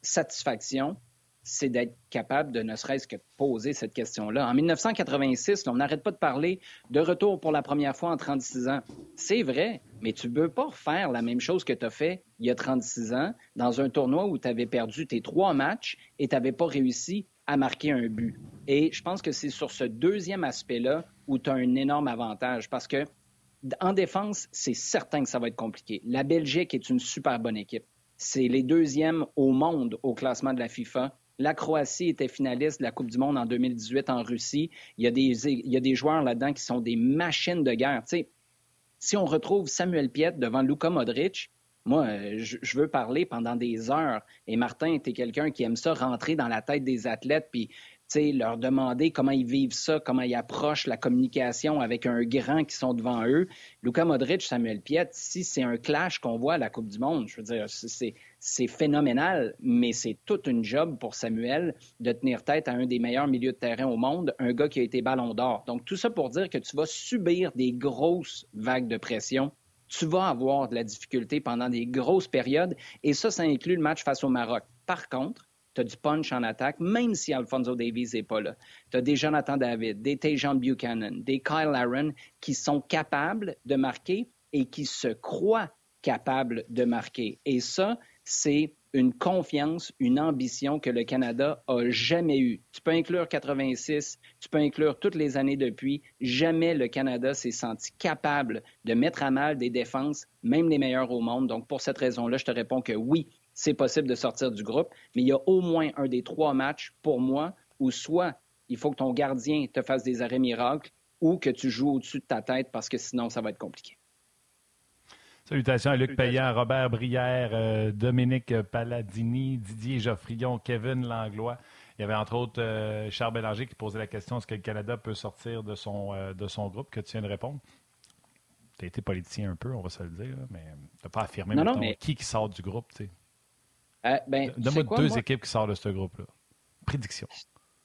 satisfaction, c'est d'être capable de ne serait-ce que poser cette question-là. En 1986, on n'arrête pas de parler de retour pour la première fois en 36 ans. C'est vrai, mais tu ne peux pas faire la même chose que tu as fait il y a 36 ans dans un tournoi où tu avais perdu tes trois matchs et tu n'avais pas réussi à marquer un but. Et je pense que c'est sur ce deuxième aspect-là où tu as un énorme avantage parce que en défense, c'est certain que ça va être compliqué. La Belgique est une super bonne équipe. C'est les deuxièmes au monde au classement de la FIFA. La Croatie était finaliste de la Coupe du Monde en 2018 en Russie. Il y a des, joueurs là-dedans qui sont des machines de guerre. Si on retrouve Samuel Piet devant Luka Modric, moi, je, je, veux parler pendant des heures. Et Martin, tu quelqu'un qui aime ça rentrer dans la tête des athlètes, puis leur demander comment ils vivent ça, comment ils approchent la communication avec un grand qui sont devant eux. Luka Modric, Samuel Piet, si c'est un clash qu'on voit à la Coupe du Monde, je veux dire, c'est phénoménal, mais c'est toute une job pour Samuel de tenir tête à un des meilleurs milieux de terrain au monde, un gars qui a été ballon d'or. Donc, tout ça pour dire que tu vas subir des grosses vagues de pression tu vas avoir de la difficulté pendant des grosses périodes, et ça, ça inclut le match face au Maroc. Par contre, tu as du punch en attaque, même si Alfonso Davies n'est pas là. Tu as des Jonathan David, des Tejan Buchanan, des Kyle Aaron qui sont capables de marquer et qui se croient capables de marquer. Et ça, c'est une confiance, une ambition que le Canada a jamais eue. Tu peux inclure 86, tu peux inclure toutes les années depuis. Jamais le Canada s'est senti capable de mettre à mal des défenses, même les meilleures au monde. Donc, pour cette raison-là, je te réponds que oui, c'est possible de sortir du groupe, mais il y a au moins un des trois matchs, pour moi, où soit il faut que ton gardien te fasse des arrêts miracles ou que tu joues au-dessus de ta tête parce que sinon, ça va être compliqué. Salutations à Luc Payan, Robert Brière, euh, Dominique Palladini, Didier Geoffrion, Kevin Langlois. Il y avait entre autres euh, Charles Bélanger qui posait la question est-ce que le Canada peut sortir de son, euh, de son groupe? Que tu viens de répondre? Tu as été politicien un peu, on va se le dire, mais tu n'as pas affirmé qui qui sort du groupe. Tu sais. ben, Donne-moi deux équipes qui sortent de ce groupe-là. Prédiction.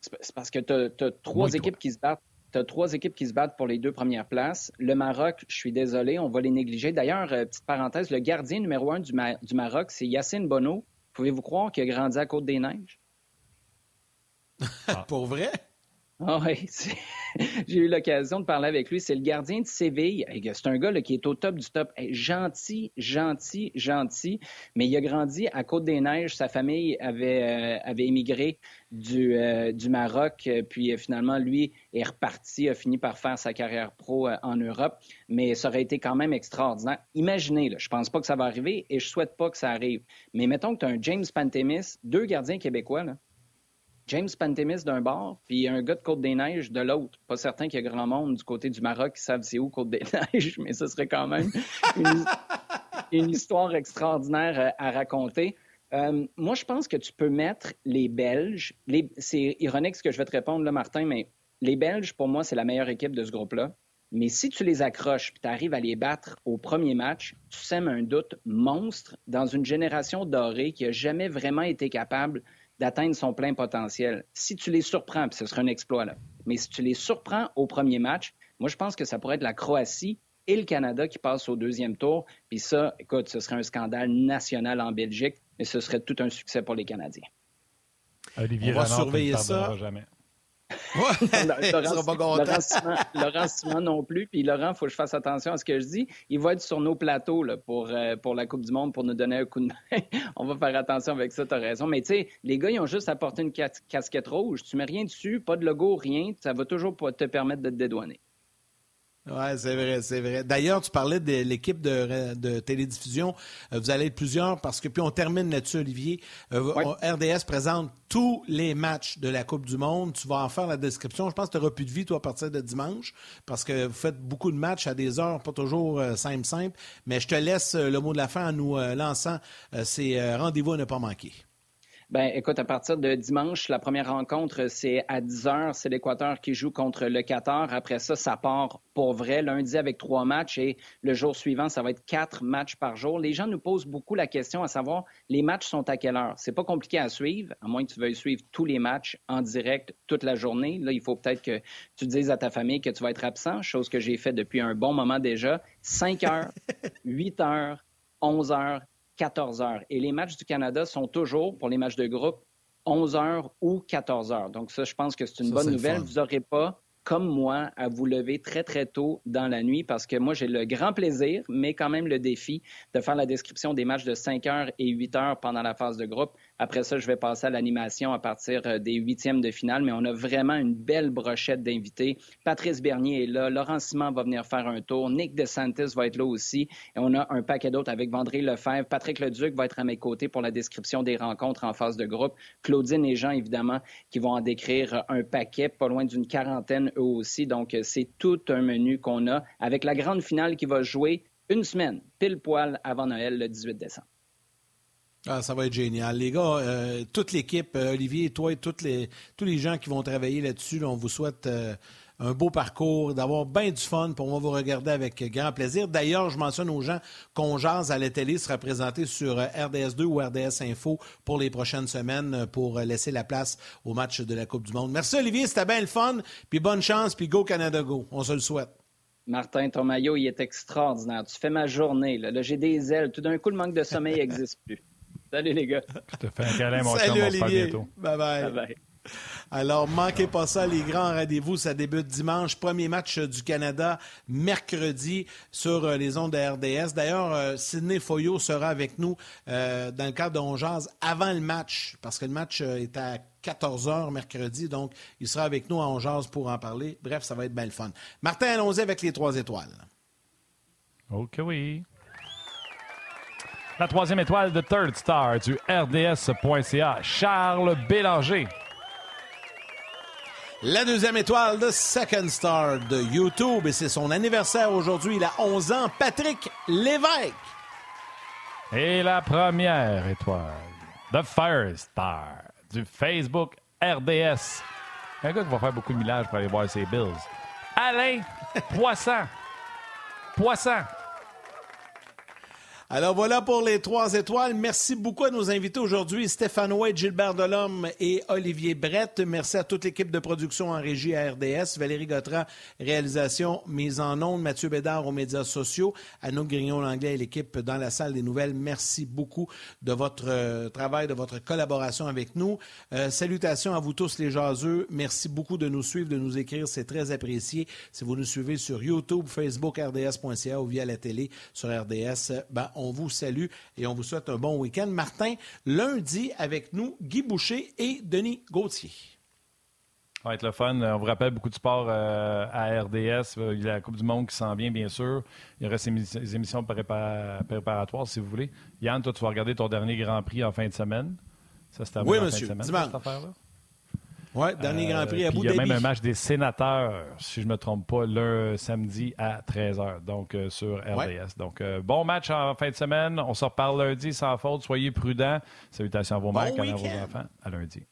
C'est parce que tu as, trois équipes qui se battent as trois équipes qui se battent pour les deux premières places. Le Maroc, je suis désolé, on va les négliger. D'ailleurs, euh, petite parenthèse, le gardien numéro un du, Maroc, c'est Yacine Bono. Pouvez-vous croire qu'il a grandi à Côte-des-Neiges? pour vrai? Ah oui, j'ai eu l'occasion de parler avec lui. C'est le gardien de Séville. C'est un gars qui est au top du top. Gentil, gentil, gentil. Mais il a grandi à Côte-des-Neiges. Sa famille avait, euh, émigré du, euh, Maroc. Puis euh, finalement, lui est reparti, a fini par faire sa carrière pro en Europe. Mais ça aurait été quand même extraordinaire. Imaginez, là, je pense pas que ça va arriver et je souhaite pas que ça arrive. Mais mettons que tu as un James Pantemis, deux gardiens québécois, là, James Pantemis d'un bord, puis un gars de Côte-des-Neiges de l'autre. Pas certain qu'il y a grand monde du côté du Maroc qui savent c'est où Côte-des-Neiges, mais ce serait quand même une, histoire extraordinaire euh, à raconter. Euh, moi, je pense que tu peux mettre les Belges. C'est ironique ce que je vais te répondre là, Martin, mais les Belges, pour moi, c'est la meilleure équipe de ce groupe-là. Mais si tu les accroches et tu arrives à les battre au premier match, tu sèmes un doute monstre dans une génération dorée qui n'a jamais vraiment été capable d'atteindre son plein potentiel. Si tu les surprends, puis ce serait un exploit là, mais si tu les surprends au premier match, moi je pense que ça pourrait être la Croatie et le Canada qui passent au deuxième tour. Puis ça, écoute, ce serait un scandale national en Belgique, mais ce serait tout un succès pour les Canadiens. Olivier On va surveiller ça. Jamais. Laurent, Simon, non plus. Puis Laurent, il faut que je fasse attention à ce que je dis. Il va être sur nos plateaux là, pour, euh, pour la Coupe du Monde pour nous donner un coup de main. On va faire attention avec ça, tu as raison. Mais tu sais, les gars, ils ont juste apporté une casquette rouge. Tu mets rien dessus, pas de logo, rien. Ça va toujours te permettre de te dédouaner. Oui, c'est vrai, c'est vrai. D'ailleurs, tu parlais de l'équipe de, télédiffusion. Euh, vous allez être plusieurs parce que, puis on termine là-dessus, Olivier. Euh, RDS présente tous les matchs de la Coupe du Monde. Tu vas en faire la description. Je pense que tu n'auras plus de vie, toi, à partir de dimanche, parce que vous faites beaucoup de matchs à des heures pas toujours euh, simples, simples. Mais je te laisse le mot de la fin en nous lançant ces rendez-vous à ne pas manquer. Ben, écoute, à partir de dimanche, la première rencontre, c'est à 10 heures. C'est l'Équateur qui joue contre le Qatar. Après ça, ça part pour vrai lundi avec trois matchs et le jour suivant, ça va être quatre matchs par jour. Les gens nous posent beaucoup la question à savoir, les matchs sont à quelle heure? C'est pas compliqué à suivre, à moins que tu veuilles suivre tous les matchs en direct toute la journée. Là, il faut peut-être que tu dises à ta famille que tu vas être absent, chose que j'ai fait depuis un bon moment déjà. 5 heures, 8 heures, 11 heures, 14 heures. Et les matchs du Canada sont toujours, pour les matchs de groupe, 11 heures ou 14 heures. Donc ça, je pense que c'est une bonne nouvelle. Vous n'aurez pas comme moi, à vous lever très, très tôt dans la nuit parce que moi, j'ai le grand plaisir, mais quand même le défi de faire la description des matchs de 5 heures et 8 heures pendant la phase de groupe. Après ça, je vais passer à l'animation à partir euh, des huitièmes de finale, mais on a vraiment une belle brochette d'invités. Patrice Bernier est là, Laurent Simon va venir faire un tour, Nick DeSantis va être là aussi, et on a un paquet d'autres avec Vendré Lefebvre. Patrick Leduc va être à mes côtés pour la description des rencontres en phase de groupe. Claudine et Jean, évidemment, qui vont en décrire un paquet, pas loin d'une quarantaine eux aussi. Donc, c'est tout un menu qu'on a avec la grande finale qui va jouer une semaine, pile poil avant Noël, le 18 décembre. Ah, ça va être génial. Les gars, euh, toute l'équipe, euh, Olivier, toi et les, tous les gens qui vont travailler là-dessus, on vous souhaite euh, un beau parcours, d'avoir bien du fun, pour va vous regarder avec grand plaisir. D'ailleurs, je mentionne aux gens qu'on jase à la télé sera présenté sur RDS2 ou RDS Info pour les prochaines semaines pour laisser la place au match de la Coupe du Monde. Merci Olivier, c'était bien le fun, puis bonne chance, puis go Canada Go. On se le souhaite. Martin, ton maillot, il est extraordinaire. Tu fais ma journée. Là, là j'ai des ailes. Tout d'un coup, le manque de sommeil n'existe plus. Salut les gars. Je te fais un câlin, mon Salut, chum. On se bientôt. Bye bye. bye, bye. Alors, manquez pas ça, les grands rendez-vous. Ça débute dimanche. Premier match du Canada, mercredi, sur les ondes de RDS. D'ailleurs, Sidney Foyot sera avec nous dans le cadre de avant le match, parce que le match est à 14 h mercredi. Donc, il sera avec nous à Ongeaz pour en parler. Bref, ça va être bien le fun. Martin, allons-y avec les trois étoiles. OK, oui. La troisième étoile de Third Star du RDS.ca, Charles Bélanger. La deuxième étoile de Second Star de YouTube, et c'est son anniversaire aujourd'hui, il a 11 ans, Patrick Lévesque. Et la première étoile de Fire Star du Facebook RDS. Un gars qui va faire beaucoup de millages pour aller voir ses Bills. Alain Poisson. Poisson. Alors voilà pour les trois étoiles. Merci beaucoup à nos invités aujourd'hui, Stéphane White, Gilbert Delhomme et Olivier Brett. Merci à toute l'équipe de production en régie à RDS, Valérie Gautran, réalisation, mise en ondes, Mathieu Bédard aux médias sociaux, Anouk Grignon-Langlais et l'équipe dans la salle des nouvelles. Merci beaucoup de votre euh, travail, de votre collaboration avec nous. Euh, salutations à vous tous les jaseux. Merci beaucoup de nous suivre, de nous écrire. C'est très apprécié. Si vous nous suivez sur YouTube, Facebook, RDS.ca ou via la télé sur RDS, ben, on vous salue et on vous souhaite un bon week-end. Martin, lundi avec nous, Guy Boucher et Denis Gauthier. Ça va être le fun. On vous rappelle beaucoup de sport euh, à RDS. Il y a la Coupe du Monde qui s'en vient, bien sûr. Il y aura ces émissions préparatoires, si vous voulez. Yann, toi, tu vas regarder ton dernier Grand Prix en fin de semaine. Ça, c'est oui, monsieur. Fin de semaine, Cette affaire-là? Oui, dernier Grand Prix à Abu Il y a même un match des sénateurs, si je ne me trompe pas, le samedi à 13h, donc euh, sur RDS. Donc, euh, bon match en fin de semaine. On se reparle lundi sans faute. Soyez prudents. Salutations à vos mères, à vos enfants. À lundi.